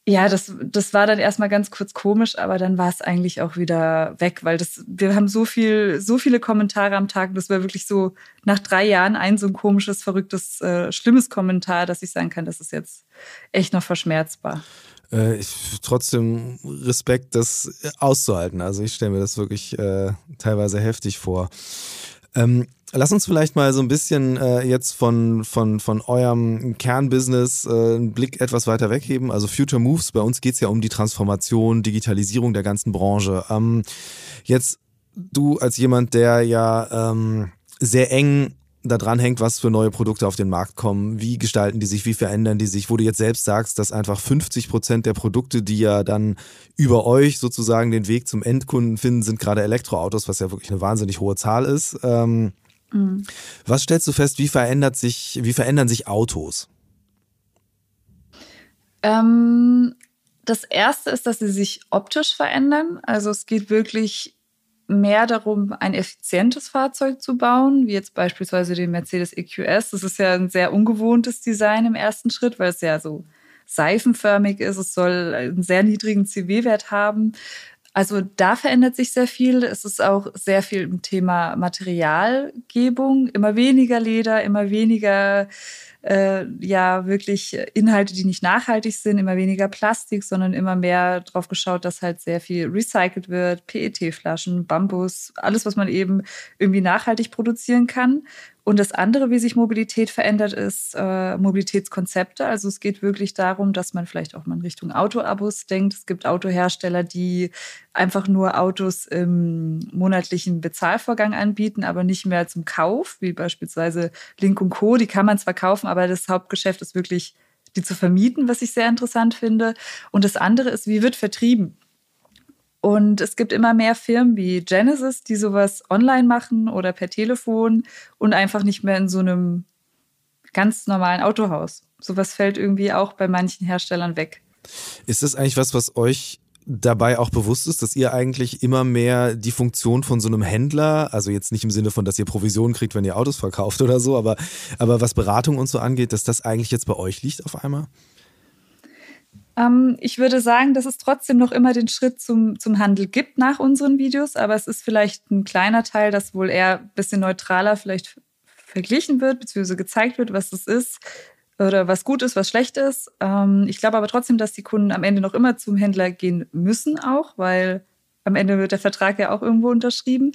ja, das, das war dann erstmal ganz kurz komisch, aber dann war es eigentlich auch wieder weg, weil das, wir haben so viel, so viele Kommentare am Tag. Das war wirklich so nach drei Jahren ein so ein komisches, verrücktes, äh, schlimmes Kommentar, dass ich sagen kann, das ist jetzt echt noch verschmerzbar. Äh, ich, trotzdem Respekt, das auszuhalten. Also ich stelle mir das wirklich äh, teilweise heftig vor. Ähm, Lass uns vielleicht mal so ein bisschen äh, jetzt von, von, von eurem Kernbusiness äh, einen Blick etwas weiter wegheben. Also Future Moves, bei uns geht's ja um die Transformation, Digitalisierung der ganzen Branche. Ähm, jetzt du als jemand, der ja ähm, sehr eng da dran hängt, was für neue Produkte auf den Markt kommen, wie gestalten die sich, wie verändern die sich, wo du jetzt selbst sagst, dass einfach 50 Prozent der Produkte, die ja dann über euch sozusagen den Weg zum Endkunden finden, sind gerade Elektroautos, was ja wirklich eine wahnsinnig hohe Zahl ist. Ähm, Was stellst du fest, wie verändert sich, wie verändern sich Autos? Ähm, das erste ist, dass sie sich optisch verändern. Also es geht wirklich mehr darum, ein effizientes Fahrzeug zu bauen, wie jetzt beispielsweise den Mercedes EQS. Das ist ja ein sehr ungewohntes Design im ersten Schritt, weil es ja so seifenförmig ist. Es soll einen sehr niedrigen CW-Wert haben. Also da verändert sich sehr viel. Es ist auch sehr viel im Thema Materialgebung. Immer weniger Leder, immer weniger äh, ja wirklich Inhalte, die nicht nachhaltig sind, immer weniger Plastik, sondern immer mehr drauf geschaut, dass halt sehr viel recycelt wird, PET-Flaschen, Bambus, alles, was man eben irgendwie nachhaltig produzieren kann. Und das andere, wie sich Mobilität verändert, ist äh, Mobilitätskonzepte. Also es geht wirklich darum, dass man vielleicht auch mal in Richtung Autoabos denkt. Es gibt Autohersteller, die einfach nur Autos im monatlichen Bezahlvorgang anbieten, aber nicht mehr zum Kauf, wie beispielsweise Link Co. Die kann man zwar kaufen, aber das Hauptgeschäft ist wirklich, die zu vermieten, was ich sehr interessant finde. Und das andere ist, wie wird vertrieben? Und es gibt immer mehr Firmen wie Genesis, die sowas online machen oder per Telefon und einfach nicht mehr in so einem ganz normalen Autohaus. Sowas fällt irgendwie auch bei manchen Herstellern weg. Ist das eigentlich was, was euch dabei auch bewusst ist, dass ihr eigentlich immer mehr die Funktion von so einem Händler, also jetzt nicht im Sinne von, dass ihr Provisionen kriegt, wenn ihr Autos verkauft oder so, aber, aber was Beratung und so angeht, dass das eigentlich jetzt bei euch liegt auf einmal? Ähm, ich würde sagen, dass es trotzdem noch immer den Schritt zum, zum Handel gibt nach unseren Videos, aber es ist vielleicht ein kleiner Teil, das wohl eher ein bisschen neutraler vielleicht verglichen wird, beziehungsweise gezeigt wird, was es ist oder was gut ist, was schlecht ist. Ähm, ich glaube aber trotzdem, dass die Kunden am Ende noch immer zum Händler gehen müssen auch, weil am Ende wird der Vertrag ja auch irgendwo unterschrieben.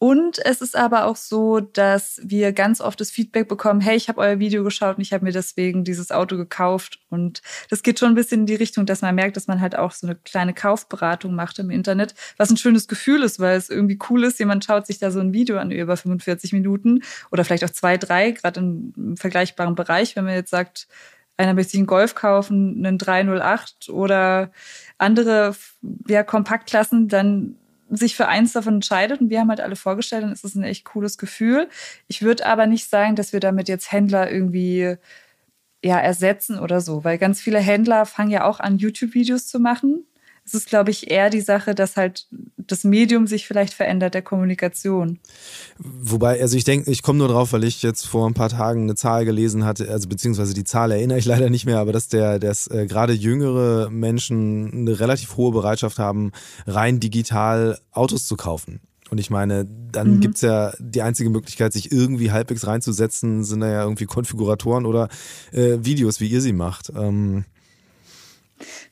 Und es ist aber auch so, dass wir ganz oft das Feedback bekommen, hey, ich habe euer Video geschaut und ich habe mir deswegen dieses Auto gekauft. Und das geht schon ein bisschen in die Richtung, dass man merkt, dass man halt auch so eine kleine Kaufberatung macht im Internet, was ein schönes Gefühl ist, weil es irgendwie cool ist. Jemand schaut sich da so ein Video an über 45 Minuten oder vielleicht auch zwei, drei, gerade im vergleichbaren Bereich, wenn man jetzt sagt, einer möchte sich einen Golf kaufen, einen 308 oder andere ja, Kompaktklassen, dann sich für eins davon entscheidet und wir haben halt alle vorgestellt, dann ist es ein echt cooles Gefühl. Ich würde aber nicht sagen, dass wir damit jetzt Händler irgendwie ja ersetzen oder so, weil ganz viele Händler fangen ja auch an YouTube-Videos zu machen es ist, glaube ich, eher die Sache, dass halt das Medium sich vielleicht verändert, der Kommunikation. Wobei, also ich denke, ich komme nur drauf, weil ich jetzt vor ein paar Tagen eine Zahl gelesen hatte, also beziehungsweise die Zahl erinnere ich leider nicht mehr, aber dass der, dass äh, gerade jüngere Menschen eine relativ hohe Bereitschaft haben, rein digital Autos zu kaufen. Und ich meine, dann mhm. gibt's ja die einzige Möglichkeit, sich irgendwie halbwegs reinzusetzen, sind da ja irgendwie Konfiguratoren oder äh, Videos, wie ihr sie macht. Ähm,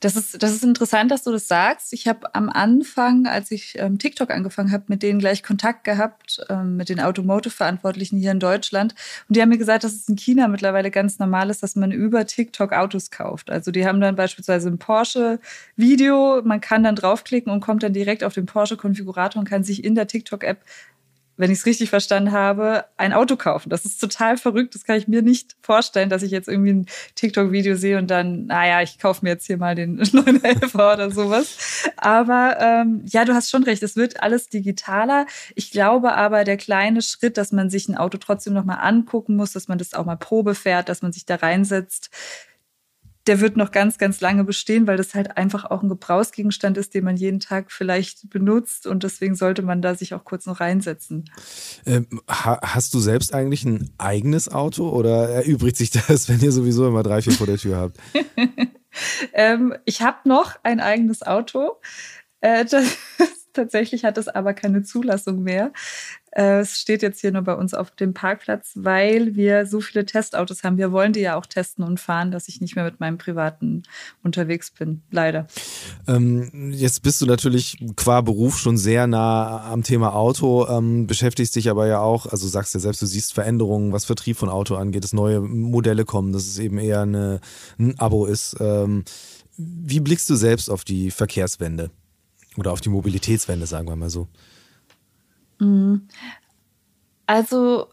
das ist, das ist interessant, dass du das sagst. Ich habe am Anfang, als ich ähm, TikTok angefangen habe, mit denen gleich Kontakt gehabt, ähm, mit den Automotive-Verantwortlichen hier in Deutschland. Und die haben mir gesagt, dass es in China mittlerweile ganz normal ist, dass man über TikTok Autos kauft. Also die haben dann beispielsweise ein Porsche-Video, man kann dann draufklicken und kommt dann direkt auf den Porsche-Konfigurator und kann sich in der TikTok-App wenn ich es richtig verstanden habe, ein Auto kaufen. Das ist total verrückt. Das kann ich mir nicht vorstellen, dass ich jetzt irgendwie ein TikTok-Video sehe und dann, naja, ich kaufe mir jetzt hier mal den 911 oder sowas. Aber ähm, ja, du hast schon recht. Es wird alles digitaler. Ich glaube aber, der kleine Schritt, dass man sich ein Auto trotzdem nochmal angucken muss, dass man das auch mal Probe fährt, dass man sich da reinsetzt, der wird noch ganz, ganz lange bestehen, weil das halt einfach auch ein Gebrauchsgegenstand ist, den man jeden Tag vielleicht benutzt und deswegen sollte man da sich auch kurz noch reinsetzen. Ähm, hast du selbst eigentlich ein eigenes Auto oder erübrigt sich das, wenn ihr sowieso immer drei, vier vor der Tür habt? ähm, ich habe noch ein eigenes Auto. Äh, das, tatsächlich hat es aber keine Zulassung mehr. Äh, es steht jetzt hier nur bei uns auf dem Parkplatz, weil wir so viele Testautos haben. Wir wollen die ja auch testen und fahren, dass ich nicht mehr mit meinem privaten unterwegs bin. Leider. Ähm, jetzt bist du natürlich qua Beruf schon sehr nah am Thema Auto, ähm, beschäftigst dich aber ja auch, also sagst ja selbst, du siehst Veränderungen, was Vertrieb von Auto angeht, dass neue Modelle kommen, dass es eben eher eine, ein Abo ist. Ähm, wie blickst du selbst auf die Verkehrswende? Oder auf die Mobilitätswende, sagen wir mal so. Mhm. Also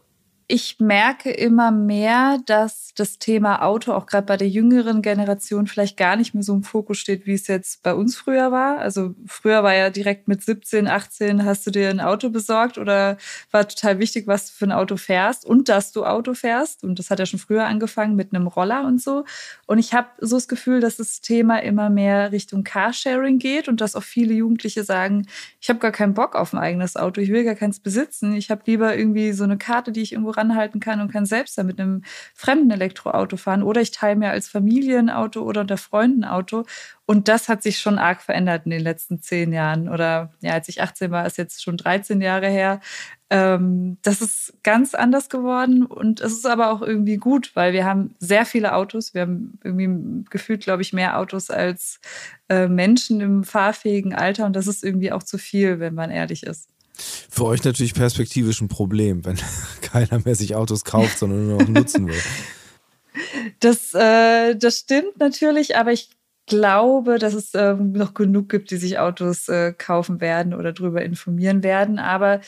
ich merke immer mehr, dass das Thema Auto auch gerade bei der jüngeren Generation vielleicht gar nicht mehr so im Fokus steht, wie es jetzt bei uns früher war. Also früher war ja direkt mit 17, 18 hast du dir ein Auto besorgt oder war total wichtig, was du für ein Auto fährst und dass du Auto fährst. Und das hat ja schon früher angefangen mit einem Roller und so. Und ich habe so das Gefühl, dass das Thema immer mehr Richtung Carsharing geht und dass auch viele Jugendliche sagen, ich habe gar keinen Bock auf ein eigenes Auto, ich will gar keins besitzen. Ich habe lieber irgendwie so eine Karte, die ich irgendwo ranhalten kann und kann selbst dann mit einem fremden Elektroauto fahren. Oder ich teile mir als Familienauto oder unter Freunden Auto. Und das hat sich schon arg verändert in den letzten zehn Jahren. Oder ja, als ich 18 war, ist jetzt schon 13 Jahre her. Ähm, das ist ganz anders geworden. Und es ist aber auch irgendwie gut, weil wir haben sehr viele Autos. Wir haben irgendwie gefühlt, glaube ich, mehr Autos als äh, Menschen im fahrfähigen Alter. Und das ist irgendwie auch zu viel, wenn man ehrlich ist. Für euch natürlich perspektivisch ein Problem, wenn keiner mehr sich Autos kauft, sondern nur noch nutzen will. Das, äh, das stimmt natürlich, aber ich glaube, dass es äh, noch genug gibt, die sich Autos äh, kaufen werden oder darüber informieren werden. Aber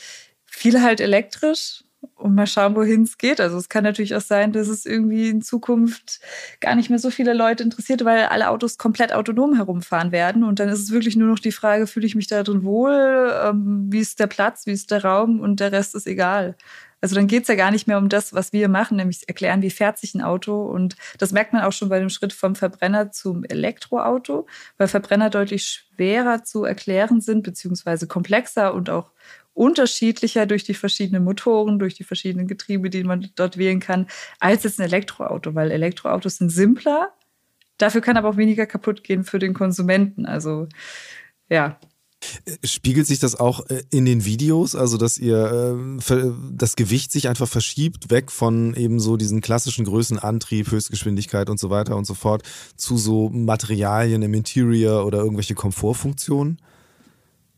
viele halt elektrisch und mal schauen, wohin es geht. Also es kann natürlich auch sein, dass es irgendwie in Zukunft gar nicht mehr so viele Leute interessiert, weil alle Autos komplett autonom herumfahren werden. Und dann ist es wirklich nur noch die Frage, fühle ich mich da drin wohl? Ähm, wie ist der Platz? Wie ist der Raum? Und der Rest ist egal. Also dann geht's ja gar nicht mehr um das, was wir machen, nämlich erklären, wie fährt sich ein Auto. Und das merkt man auch schon bei dem Schritt vom Verbrenner zum Elektroauto, weil Verbrenner deutlich schwerer zu erklären sind, beziehungsweise komplexer und auch unterschiedlicher durch die verschiedenen Motoren, durch die verschiedenen Getriebe, die man dort wählen kann, als jetzt ein Elektroauto, weil Elektroautos sind simpler, Dafür kann aber auch weniger kaputt gehen für den Konsumenten. Also ja. Spiegelt sich das auch äh, in den Videos, also dass ihr äh, das Gewicht sich einfach verschiebt, weg von eben so diesen klassischen Größen, Antrieb, Höchstgeschwindigkeit und so weiter und so fort, zu so Materialien im Interior oder irgendwelche Komfortfunktionen?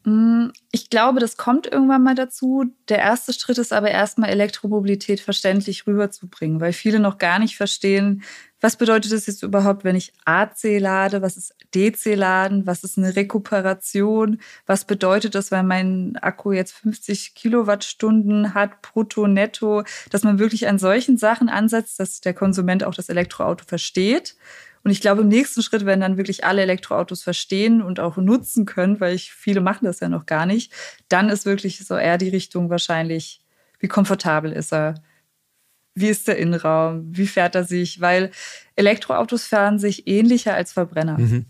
Mm, ich glaube, das kommt irgendwann mal dazu. Der erste Schritt ist aber erstmal Elektromobilität verständlich rüberzubringen, weil viele noch gar nicht verstehen, was bedeutet das jetzt überhaupt, wenn ich AC lade? Was ist DC-Laden? Was ist eine Rekuperation? Was bedeutet das, wenn mein Akku jetzt 50 Kilowattstunden hat, brutto, netto? Dass man wirklich an solchen Sachen ansetzt, dass der Konsument auch das Elektroauto versteht und ich glaube, im nächsten Schritt, wenn dann wirklich alle Elektroautos verstehen und auch nutzen können, weil ich, viele machen das ja noch gar nicht, dann ist wirklich so eher die Richtung wahrscheinlich, wie komfortabel ist er? Wie ist der Innenraum? Wie fährt er sich? Weil Elektroautos fahren sich ähnlicher als Verbrenner. Mhm.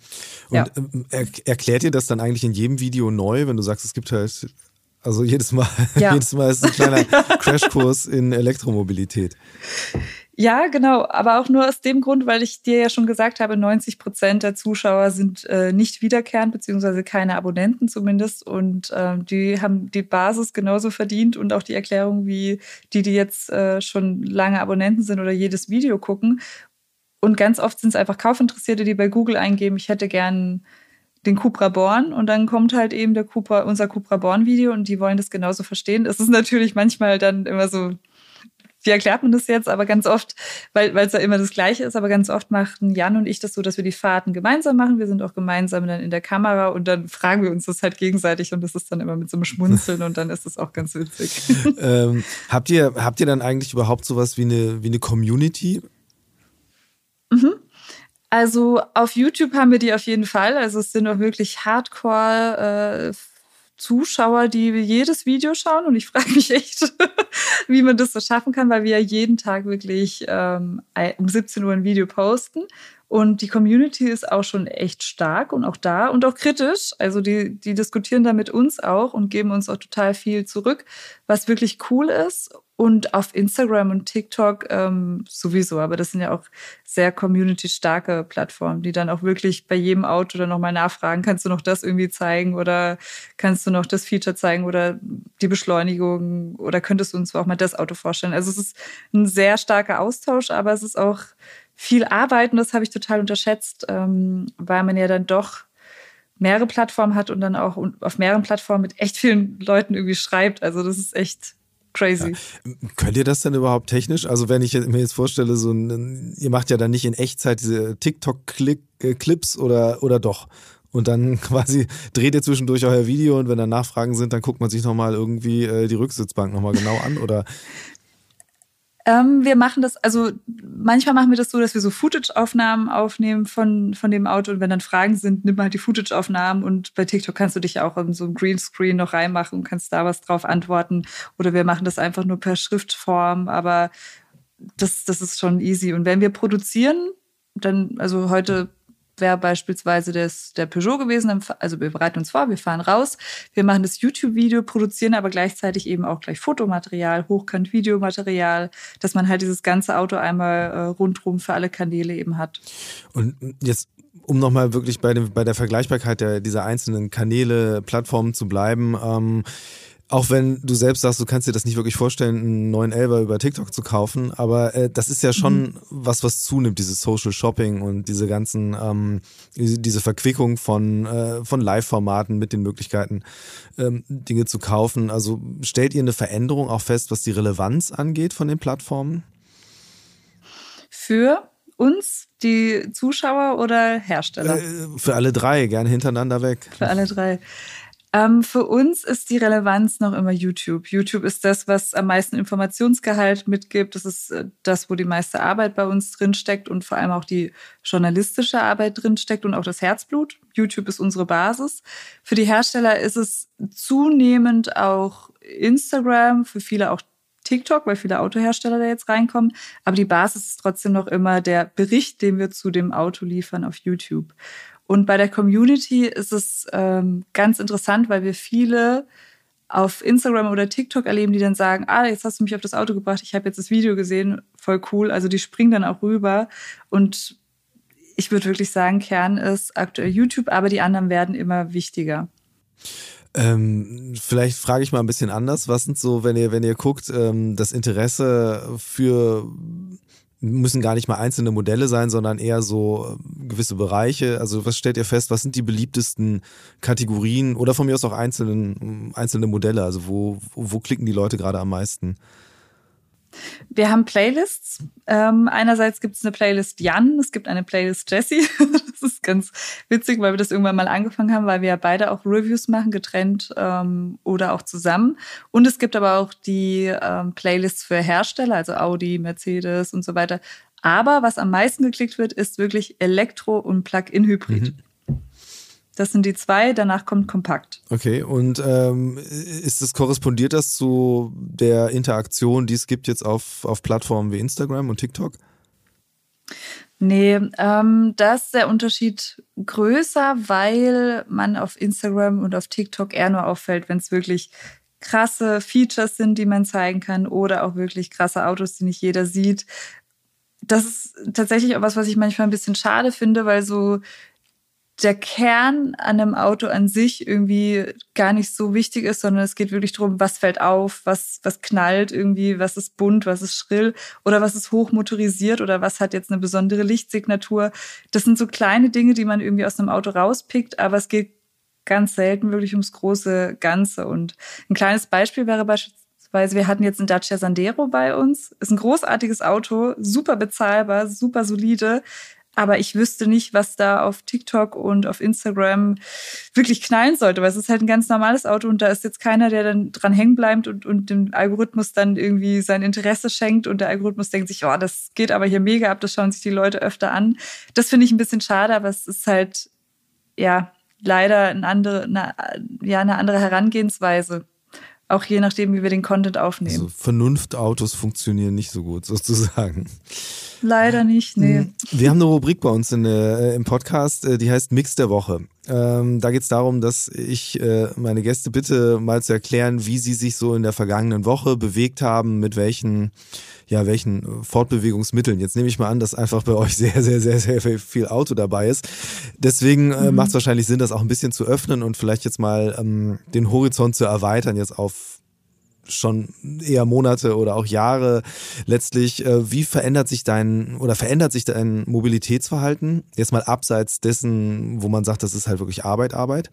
Und ja. Ähm, er, erklärt ihr das dann eigentlich in jedem Video neu, wenn du sagst, es gibt halt, also jedes Mal, ja. jedes Mal ist ein kleiner Crashkurs in Elektromobilität. Ja, genau. Aber auch nur aus dem Grund, weil ich dir ja schon gesagt habe, 90 Prozent der Zuschauer sind äh, nicht wiederkehrend, beziehungsweise keine Abonnenten zumindest. Und äh, die haben die Basis genauso verdient und auch die Erklärung wie die, die jetzt äh, schon lange Abonnenten sind oder jedes Video gucken. Und ganz oft sind es einfach Kaufinteressierte, die bei Google eingeben, ich hätte gern den Cupra Born und dann kommt halt eben der Cupra, unser Cupra Born Video und die wollen das genauso verstehen. Es ist natürlich manchmal dann immer so wie erklärt man das jetzt? Aber ganz oft, weil es ja immer das Gleiche ist, aber ganz oft machten Jan und ich das so, dass wir die Fahrten gemeinsam machen. Wir sind auch gemeinsam dann in der Kamera und dann fragen wir uns das halt gegenseitig und das ist dann immer mit so einem Schmunzeln und dann ist das auch ganz witzig. ähm, habt ihr, habt ihr dann eigentlich überhaupt sowas wie eine, wie eine Community? Mhm. Also auf YouTube haben wir die auf jeden Fall. Also es sind auch wirklich Hardcore äh, Zuschauer, die jedes Video schauen und ich frage mich echt, wie man das so schaffen kann, weil wir ja jeden Tag wirklich ähm, um 17 Uhr ein Video posten und die Community ist auch schon echt stark und auch da und auch kritisch. Also die, die diskutieren da mit uns auch und geben uns auch total viel zurück, was wirklich cool ist. Und auf Instagram und TikTok ähm, sowieso, aber das sind ja auch sehr community-starke Plattformen, die dann auch wirklich bei jedem Auto dann nochmal nachfragen, kannst du noch das irgendwie zeigen oder kannst du noch das Feature zeigen oder die Beschleunigung oder könntest du uns auch mal das Auto vorstellen. Also es ist ein sehr starker Austausch, aber es ist auch viel Arbeit und das habe ich total unterschätzt, ähm, weil man ja dann doch mehrere Plattformen hat und dann auch auf mehreren Plattformen mit echt vielen Leuten irgendwie schreibt. Also das ist echt crazy. Ja. Könnt ihr das denn überhaupt technisch? Also wenn ich mir jetzt vorstelle, so ein, ihr macht ja dann nicht in Echtzeit diese TikTok-Clips äh, oder, oder doch? Und dann quasi dreht ihr zwischendurch euer Video und wenn dann Nachfragen sind, dann guckt man sich nochmal irgendwie äh, die Rücksitzbank nochmal genau an oder ähm, wir machen das, also manchmal machen wir das so, dass wir so Footage-Aufnahmen aufnehmen von, von dem Auto. Und wenn dann Fragen sind, nimm halt die Footage-Aufnahmen. Und bei TikTok kannst du dich auch in so ein Greenscreen noch reinmachen und kannst da was drauf antworten. Oder wir machen das einfach nur per Schriftform, aber das, das ist schon easy. Und wenn wir produzieren, dann, also heute wäre beispielsweise das, der Peugeot gewesen. Also wir bereiten uns vor, wir fahren raus, wir machen das YouTube-Video, produzieren aber gleichzeitig eben auch gleich Fotomaterial, Hochkant-Videomaterial, dass man halt dieses ganze Auto einmal äh, rundrum für alle Kanäle eben hat. Und jetzt um nochmal wirklich bei, dem, bei der Vergleichbarkeit der, dieser einzelnen Kanäle, Plattformen zu bleiben, ähm, auch wenn du selbst sagst, du kannst dir das nicht wirklich vorstellen, einen neuen Elber über TikTok zu kaufen, aber äh, das ist ja schon mhm. was, was zunimmt, dieses Social Shopping und diese ganzen, ähm, diese Verquickung von, äh, von Live-Formaten mit den Möglichkeiten, ähm, Dinge zu kaufen. Also stellt ihr eine Veränderung auch fest, was die Relevanz angeht von den Plattformen? Für uns, die Zuschauer oder Hersteller? Äh, für alle drei, gerne hintereinander weg. Für alle drei. Ähm, für uns ist die Relevanz noch immer YouTube. YouTube ist das, was am meisten Informationsgehalt mitgibt. Das ist äh, das, wo die meiste Arbeit bei uns drinsteckt und vor allem auch die journalistische Arbeit drinsteckt und auch das Herzblut. YouTube ist unsere Basis. Für die Hersteller ist es zunehmend auch Instagram, für viele auch TikTok, weil viele Autohersteller da jetzt reinkommen. Aber die Basis ist trotzdem noch immer der Bericht, den wir zu dem Auto liefern auf YouTube. Und bei der Community ist es ähm, ganz interessant, weil wir viele auf Instagram oder TikTok erleben, die dann sagen, ah, jetzt hast du mich auf das Auto gebracht, ich habe jetzt das Video gesehen, voll cool. Also die springen dann auch rüber. Und ich würde wirklich sagen, Kern ist aktuell YouTube, aber die anderen werden immer wichtiger. Ähm, vielleicht frage ich mal ein bisschen anders. Was sind so, wenn ihr, wenn ihr guckt, ähm, das Interesse für müssen gar nicht mal einzelne Modelle sein, sondern eher so äh, gewisse Bereiche. Also was stellt ihr fest, was sind die beliebtesten Kategorien oder von mir aus auch einzelnen, einzelne Modelle? Also wo, wo, wo klicken die Leute gerade am meisten? Wir haben Playlists. Ähm, einerseits gibt es eine Playlist Jan, es gibt eine Playlist Jessie. das ist ganz witzig, weil wir das irgendwann mal angefangen haben, weil wir ja beide auch Reviews machen, getrennt ähm, oder auch zusammen. Und es gibt aber auch die ähm, Playlists für Hersteller, also Audi, Mercedes und so weiter. Aber was am meisten geklickt wird, ist wirklich Elektro- und Plug-in-Hybrid. Mhm. Das sind die zwei, danach kommt Kompakt. Okay, und ähm, ist das, korrespondiert das zu der Interaktion, die es gibt jetzt auf, auf Plattformen wie Instagram und TikTok? Nee, ähm, da ist der Unterschied größer, weil man auf Instagram und auf TikTok eher nur auffällt, wenn es wirklich krasse Features sind, die man zeigen kann oder auch wirklich krasse Autos, die nicht jeder sieht. Das ist tatsächlich auch was, was ich manchmal ein bisschen schade finde, weil so der Kern an einem Auto an sich irgendwie gar nicht so wichtig ist, sondern es geht wirklich darum, was fällt auf, was, was knallt irgendwie, was ist bunt, was ist schrill oder was ist hochmotorisiert oder was hat jetzt eine besondere Lichtsignatur. Das sind so kleine Dinge, die man irgendwie aus einem Auto rauspickt, aber es geht ganz selten wirklich ums große Ganze. Und ein kleines Beispiel wäre beispielsweise, wir hatten jetzt einen Dacia Sandero bei uns. Ist ein großartiges Auto, super bezahlbar, super solide aber ich wüsste nicht, was da auf TikTok und auf Instagram wirklich knallen sollte, weil es ist halt ein ganz normales Auto und da ist jetzt keiner, der dann dran hängen bleibt und, und dem Algorithmus dann irgendwie sein Interesse schenkt und der Algorithmus denkt sich, oh, das geht aber hier mega ab, das schauen sich die Leute öfter an. Das finde ich ein bisschen schade, aber es ist halt, ja, leider eine andere, eine, ja, eine andere Herangehensweise. Auch je nachdem, wie wir den Content aufnehmen. Also Vernunftautos funktionieren nicht so gut, sozusagen. Leider nicht, nee. Hm. Wir haben eine Rubrik bei uns in, äh, im Podcast, äh, die heißt Mix der Woche. Ähm, da geht es darum, dass ich äh, meine Gäste bitte mal zu erklären, wie sie sich so in der vergangenen Woche bewegt haben, mit welchen, ja, welchen Fortbewegungsmitteln. Jetzt nehme ich mal an, dass einfach bei euch sehr, sehr, sehr, sehr viel Auto dabei ist. Deswegen äh, mhm. macht es wahrscheinlich Sinn, das auch ein bisschen zu öffnen und vielleicht jetzt mal ähm, den Horizont zu erweitern, jetzt auf schon eher Monate oder auch Jahre letztlich. Äh, wie verändert sich dein oder verändert sich dein Mobilitätsverhalten? Jetzt mal abseits dessen, wo man sagt, das ist halt wirklich Arbeit, Arbeit.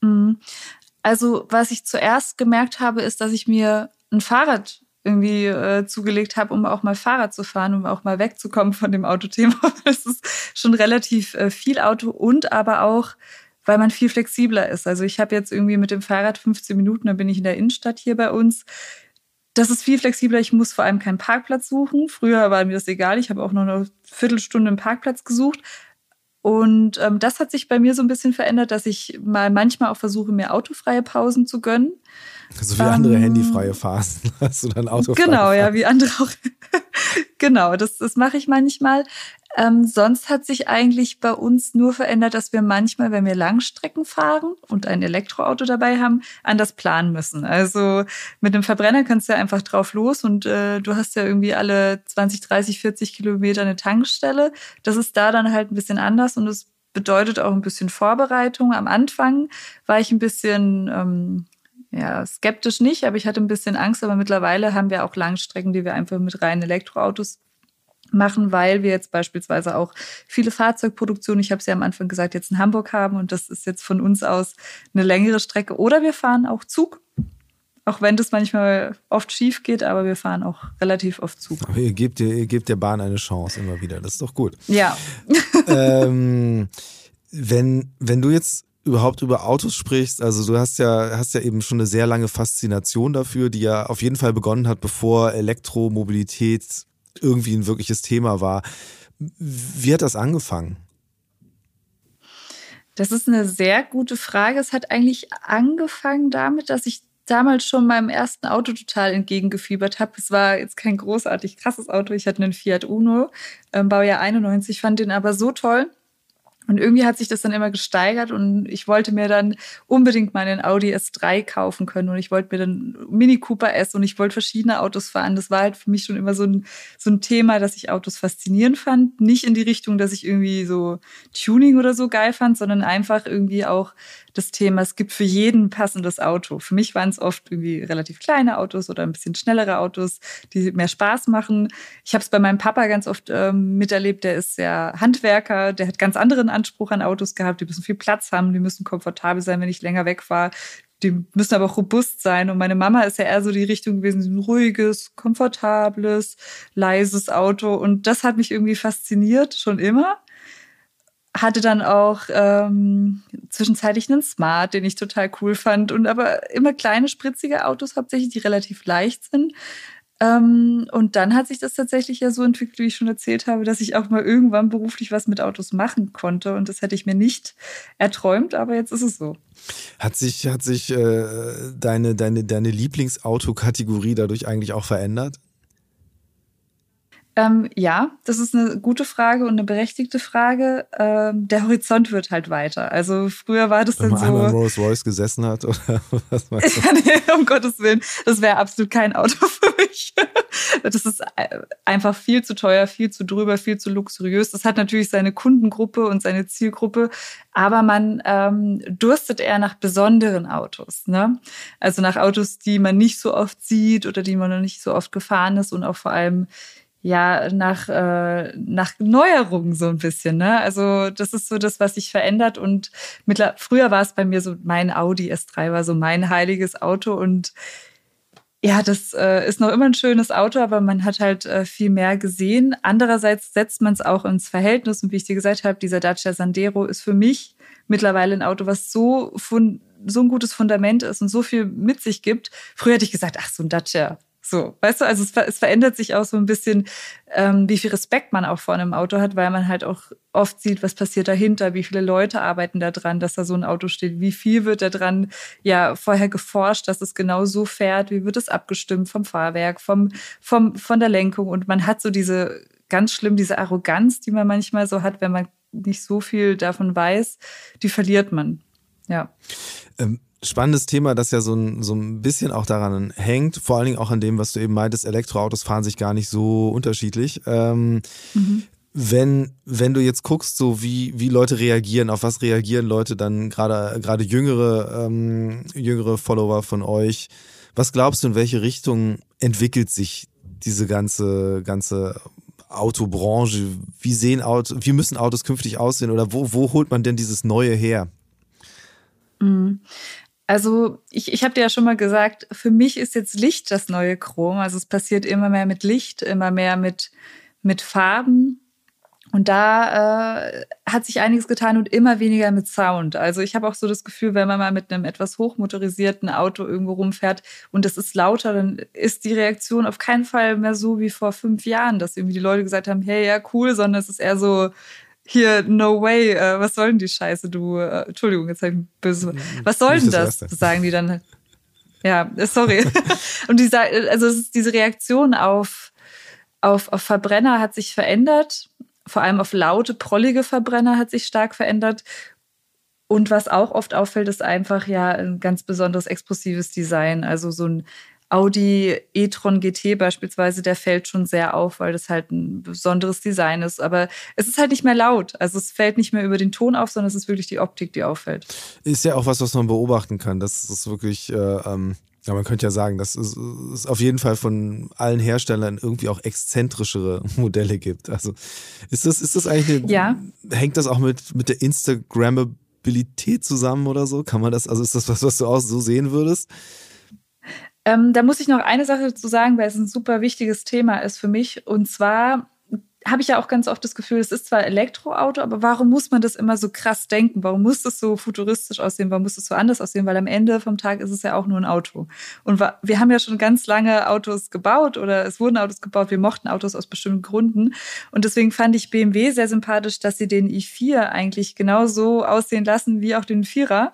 Mhm. Also, was ich zuerst gemerkt habe, ist, dass ich mir ein Fahrrad irgendwie äh, zugelegt habe, um auch mal Fahrrad zu fahren, um auch mal wegzukommen von dem Autothema. Das ist schon relativ äh, viel Auto und aber auch weil man viel flexibler ist. Also ich habe jetzt irgendwie mit dem Fahrrad 15 Minuten, dann bin ich in der Innenstadt hier bei uns. Das ist viel flexibler. Ich muss vor allem keinen Parkplatz suchen. Früher war mir das egal. Ich habe auch noch eine Viertelstunde einen Parkplatz gesucht. Und ähm, das hat sich bei mir so ein bisschen verändert, dass ich mal manchmal auch versuche, mir autofreie Pausen zu gönnen. So wie andere ähm, handyfreie Phasen hast du dann autofreie Genau, Phasen. ja, wie andere auch. genau, das, das mache ich manchmal. Ähm, sonst hat sich eigentlich bei uns nur verändert, dass wir manchmal, wenn wir Langstrecken fahren und ein Elektroauto dabei haben, anders planen müssen. Also mit einem Verbrenner kannst du ja einfach drauf los und äh, du hast ja irgendwie alle 20, 30, 40 Kilometer eine Tankstelle. Das ist da dann halt ein bisschen anders und es bedeutet auch ein bisschen Vorbereitung. Am Anfang war ich ein bisschen ähm, ja, skeptisch nicht, aber ich hatte ein bisschen Angst. Aber mittlerweile haben wir auch Langstrecken, die wir einfach mit reinen Elektroautos machen, weil wir jetzt beispielsweise auch viele Fahrzeugproduktionen, ich habe es ja am Anfang gesagt, jetzt in Hamburg haben und das ist jetzt von uns aus eine längere Strecke. Oder wir fahren auch Zug. Auch wenn das manchmal oft schief geht, aber wir fahren auch relativ oft Zug. Aber ihr gebt, ihr, ihr gebt der Bahn eine Chance immer wieder. Das ist doch gut. Ja. ähm, wenn, wenn du jetzt überhaupt über Autos sprichst, also du hast ja, hast ja eben schon eine sehr lange Faszination dafür, die ja auf jeden Fall begonnen hat, bevor Elektromobilität irgendwie ein wirkliches Thema war. Wie hat das angefangen? Das ist eine sehr gute Frage. Es hat eigentlich angefangen damit, dass ich damals schon meinem ersten Auto total entgegengefiebert habe. Es war jetzt kein großartig krasses Auto. Ich hatte einen Fiat Uno, ähm, Baujahr 91, fand den aber so toll. Und irgendwie hat sich das dann immer gesteigert und ich wollte mir dann unbedingt mal einen Audi S3 kaufen können und ich wollte mir dann Mini Cooper S und ich wollte verschiedene Autos fahren. Das war halt für mich schon immer so ein, so ein Thema, dass ich Autos faszinierend fand. Nicht in die Richtung, dass ich irgendwie so Tuning oder so geil fand, sondern einfach irgendwie auch das Thema, es gibt für jeden passendes Auto. Für mich waren es oft irgendwie relativ kleine Autos oder ein bisschen schnellere Autos, die mehr Spaß machen. Ich habe es bei meinem Papa ganz oft ähm, miterlebt, der ist ja Handwerker, der hat ganz anderen Anspruch an Autos gehabt, die müssen viel Platz haben, die müssen komfortabel sein, wenn ich länger weg war. Die müssen aber auch robust sein. Und meine Mama ist ja eher so die Richtung gewesen, ein ruhiges, komfortables, leises Auto. Und das hat mich irgendwie fasziniert, schon immer hatte dann auch ähm, zwischenzeitlich einen Smart, den ich total cool fand. Und aber immer kleine, spritzige Autos hauptsächlich, die relativ leicht sind. Ähm, und dann hat sich das tatsächlich ja so entwickelt, wie ich schon erzählt habe, dass ich auch mal irgendwann beruflich was mit Autos machen konnte. Und das hätte ich mir nicht erträumt, aber jetzt ist es so. Hat sich, hat sich äh, deine, deine, deine Lieblingsautokategorie dadurch eigentlich auch verändert? Ähm, ja, das ist eine gute Frage und eine berechtigte Frage. Ähm, der Horizont wird halt weiter. Also früher war das Wenn dann so. Wenn man Rolls Royce gesessen hat oder was meinst du? ja, nee, um Gottes Willen, das wäre absolut kein Auto für mich. das ist einfach viel zu teuer, viel zu drüber, viel zu luxuriös. Das hat natürlich seine Kundengruppe und seine Zielgruppe, aber man ähm, durstet eher nach besonderen Autos. Ne? Also nach Autos, die man nicht so oft sieht oder die man noch nicht so oft gefahren ist und auch vor allem ja nach äh, nach Neuerungen so ein bisschen. Ne? Also das ist so das, was sich verändert. Und früher war es bei mir so mein Audi S3 war so mein heiliges Auto und ja, das äh, ist noch immer ein schönes Auto, aber man hat halt äh, viel mehr gesehen. Andererseits setzt man es auch ins Verhältnis und wie ich dir gesagt habe, dieser Dacia Sandero ist für mich mittlerweile ein Auto, was so von so ein gutes Fundament ist und so viel mit sich gibt. Früher hätte ich gesagt, ach so ein Dacia, so, weißt du, also es, es, verändert sich auch so ein bisschen, ähm, wie viel Respekt man auch vor einem Auto hat, weil man halt auch oft sieht, was passiert dahinter, wie viele Leute arbeiten da dran, dass da so ein Auto steht, wie viel wird da dran ja vorher geforscht, dass es genau so fährt, wie wird es abgestimmt vom Fahrwerk, vom, vom, von der Lenkung und man hat so diese ganz schlimm, diese Arroganz, die man manchmal so hat, wenn man nicht so viel davon weiß, die verliert man. Ja. Ähm spannendes Thema, das ja so ein, so ein bisschen auch daran hängt, vor allen Dingen auch an dem, was du eben meintest, Elektroautos fahren sich gar nicht so unterschiedlich. Ähm, mhm. Wenn, wenn du jetzt guckst, so wie, wie Leute reagieren, auf was reagieren Leute dann gerade, gerade jüngere, ähm, jüngere Follower von euch, was glaubst du, in welche Richtung entwickelt sich diese ganze, ganze Autobranche? Wie sehen Autos, wie müssen Autos künftig aussehen oder wo, wo holt man denn dieses Neue her? Also ich, ich habe dir ja schon mal gesagt, für mich ist jetzt Licht das neue Chrom. Also es passiert immer mehr mit Licht, immer mehr mit, mit Farben. Und da äh, hat sich einiges getan und immer weniger mit Sound. Also ich habe auch so das Gefühl, wenn man mal mit einem etwas hochmotorisierten Auto irgendwo rumfährt und es ist lauter, dann ist die Reaktion auf keinen Fall mehr so wie vor fünf Jahren, dass irgendwie die Leute gesagt haben, hey, ja, cool, sondern es ist eher so, hier, no way, äh, was soll denn die Scheiße, du, äh, Entschuldigung, jetzt habe ich böse, was soll denn das, das sagen die dann. Ja, äh, sorry. und die also diese Reaktion auf, auf, auf Verbrenner hat sich verändert, vor allem auf laute, prollige Verbrenner hat sich stark verändert. Und was auch oft auffällt, ist einfach ja ein ganz besonderes explosives Design. Also so ein Audi e-tron GT beispielsweise, der fällt schon sehr auf, weil das halt ein besonderes Design ist. Aber es ist halt nicht mehr laut. Also es fällt nicht mehr über den Ton auf, sondern es ist wirklich die Optik, die auffällt. Ist ja auch was, was man beobachten kann. Das ist wirklich, äh, ähm, ja, man könnte ja sagen, dass es, es auf jeden Fall von allen Herstellern irgendwie auch exzentrischere Modelle gibt. Also ist das, ist das eigentlich, eine, ja. hängt das auch mit, mit der Instagrammabilität zusammen oder so? Kann man das, also ist das was, was du auch so sehen würdest? Ähm, da muss ich noch eine Sache zu sagen, weil es ein super wichtiges Thema ist für mich. Und zwar habe ich ja auch ganz oft das Gefühl, es ist zwar Elektroauto, aber warum muss man das immer so krass denken? Warum muss das so futuristisch aussehen? Warum muss das so anders aussehen? Weil am Ende vom Tag ist es ja auch nur ein Auto. Und wir haben ja schon ganz lange Autos gebaut oder es wurden Autos gebaut. Wir mochten Autos aus bestimmten Gründen. Und deswegen fand ich BMW sehr sympathisch, dass sie den i4 eigentlich genauso aussehen lassen wie auch den Vierer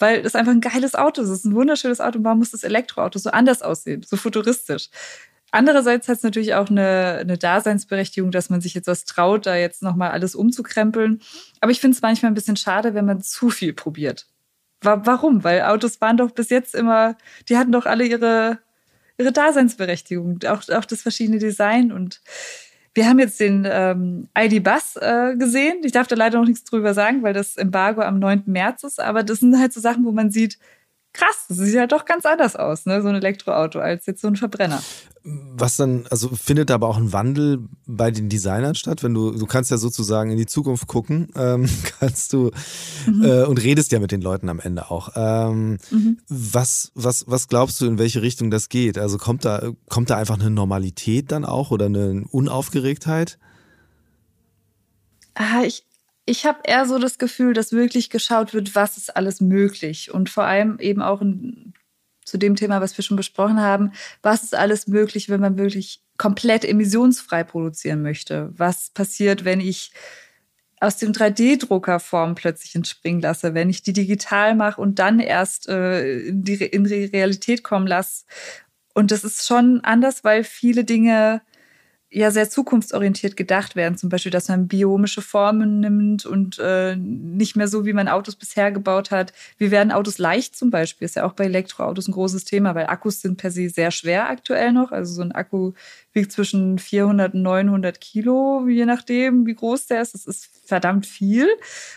weil das einfach ein geiles Auto ist. Es ist ein wunderschönes Auto. warum muss das Elektroauto so anders aussehen, so futuristisch? Andererseits hat es natürlich auch eine, eine Daseinsberechtigung, dass man sich jetzt was traut, da jetzt nochmal alles umzukrempeln. Aber ich finde es manchmal ein bisschen schade, wenn man zu viel probiert. Warum? Weil Autos waren doch bis jetzt immer, die hatten doch alle ihre, ihre Daseinsberechtigung, auch, auch das verschiedene Design. Und wir haben jetzt den ähm, ID-Bus äh, gesehen. Ich darf da leider noch nichts drüber sagen, weil das Embargo am 9. März ist. Aber das sind halt so Sachen, wo man sieht, krass, das sieht ja doch ganz anders aus, ne? so ein Elektroauto, als jetzt so ein Verbrenner. Was dann, also findet aber auch ein Wandel bei den Designern statt, wenn du, du kannst ja sozusagen in die Zukunft gucken, ähm, kannst du mhm. äh, und redest ja mit den Leuten am Ende auch. Ähm, mhm. Was, was, was glaubst du, in welche Richtung das geht? Also kommt da, kommt da einfach eine Normalität dann auch oder eine Unaufgeregtheit? Ah, ich, ich habe eher so das Gefühl, dass wirklich geschaut wird, was ist alles möglich. Und vor allem eben auch in, zu dem Thema, was wir schon besprochen haben, was ist alles möglich, wenn man wirklich komplett emissionsfrei produzieren möchte? Was passiert, wenn ich aus dem 3D-Drucker Form plötzlich entspringen lasse, wenn ich die digital mache und dann erst äh, in, die, in die Realität kommen lasse? Und das ist schon anders, weil viele Dinge ja sehr zukunftsorientiert gedacht werden. Zum Beispiel, dass man biomische Formen nimmt und äh, nicht mehr so, wie man Autos bisher gebaut hat. Wie werden Autos leicht zum Beispiel? Ist ja auch bei Elektroautos ein großes Thema, weil Akkus sind per se sehr schwer aktuell noch. Also so ein Akku wiegt zwischen 400 und 900 Kilo, je nachdem, wie groß der ist. Das ist verdammt viel.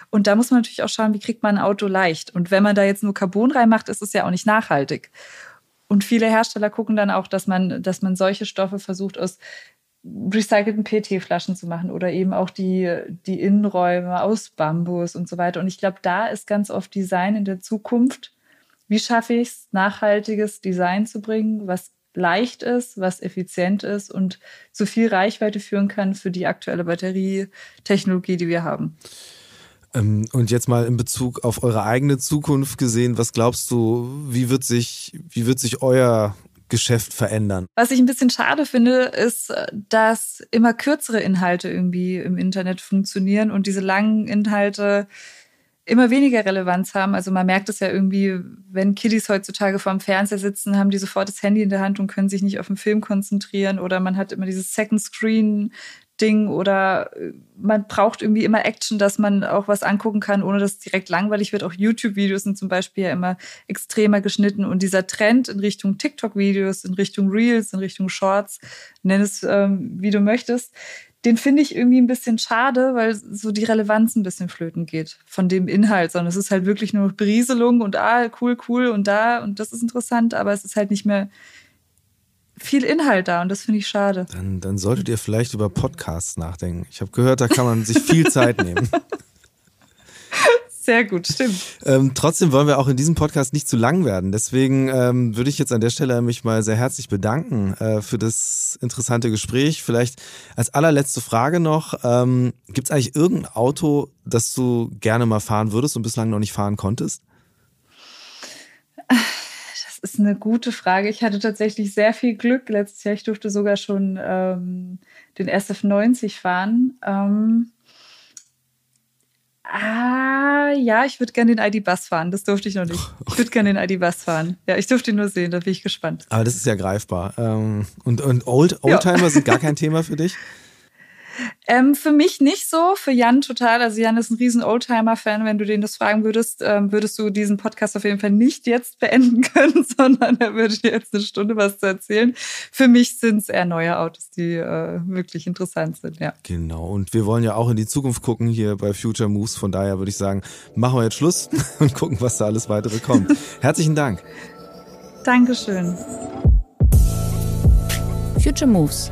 Und da muss man natürlich auch schauen, wie kriegt man ein Auto leicht. Und wenn man da jetzt nur Carbon reinmacht, ist es ja auch nicht nachhaltig. Und viele Hersteller gucken dann auch, dass man, dass man solche Stoffe versucht aus recycelten PET-Flaschen zu machen oder eben auch die, die Innenräume aus Bambus und so weiter. Und ich glaube, da ist ganz oft Design in der Zukunft. Wie schaffe ich es, nachhaltiges Design zu bringen, was leicht ist, was effizient ist und so viel Reichweite führen kann für die aktuelle Batterietechnologie, die wir haben. Ähm, und jetzt mal in Bezug auf eure eigene Zukunft gesehen, was glaubst du, wie wird sich, wie wird sich euer Geschäft verändern. Was ich ein bisschen schade finde, ist, dass immer kürzere Inhalte irgendwie im Internet funktionieren und diese langen Inhalte immer weniger Relevanz haben. Also man merkt es ja irgendwie, wenn Kiddies heutzutage vor dem Fernseher sitzen, haben die sofort das Handy in der Hand und können sich nicht auf den Film konzentrieren. Oder man hat immer dieses Second Screen Ding oder äh, man braucht irgendwie immer Action, dass man auch was angucken kann, ohne dass es direkt langweilig wird. Auch YouTube-Videos sind zum Beispiel ja immer extremer geschnitten und dieser Trend in Richtung TikTok-Videos, in Richtung Reels, in Richtung Shorts, nenn es ähm, wie du möchtest, den finde ich irgendwie ein bisschen schade, weil so die Relevanz ein bisschen flöten geht von dem Inhalt, sondern es ist halt wirklich nur Berieselung und ah, cool, cool und da und das ist interessant, aber es ist halt nicht mehr viel Inhalt da und das finde ich schade. Dann, dann solltet ihr vielleicht über Podcasts nachdenken. Ich habe gehört, da kann man sich viel Zeit nehmen. Sehr gut, stimmt. Ähm, trotzdem wollen wir auch in diesem Podcast nicht zu lang werden. Deswegen ähm, würde ich jetzt an der Stelle mich mal sehr herzlich bedanken äh, für das interessante Gespräch. Vielleicht als allerletzte Frage noch, ähm, gibt es eigentlich irgendein Auto, das du gerne mal fahren würdest und bislang noch nicht fahren konntest? Das ist eine gute Frage. Ich hatte tatsächlich sehr viel Glück letztes Jahr. Ich durfte sogar schon ähm, den SF90 fahren. Ähm, ah, ja, ich würde gerne den ID-Bus fahren. Das durfte ich noch nicht. Ich würde gerne den ID-Bus fahren. Ja, ich durfte ihn nur sehen. Da bin ich gespannt. Aber das ist ja greifbar. Ähm, und, und Old, Oldtimer ja. sind gar kein Thema für dich? Ähm, für mich nicht so, für Jan total. Also Jan ist ein riesen Oldtimer-Fan. Wenn du den das fragen würdest, ähm, würdest du diesen Podcast auf jeden Fall nicht jetzt beenden können, sondern er würde dir jetzt eine Stunde was zu erzählen. Für mich sind es eher neue Autos, die äh, wirklich interessant sind, ja. Genau. Und wir wollen ja auch in die Zukunft gucken hier bei Future Moves. Von daher würde ich sagen, machen wir jetzt Schluss und gucken, was da alles weitere kommt. Herzlichen Dank. Dankeschön. Future Moves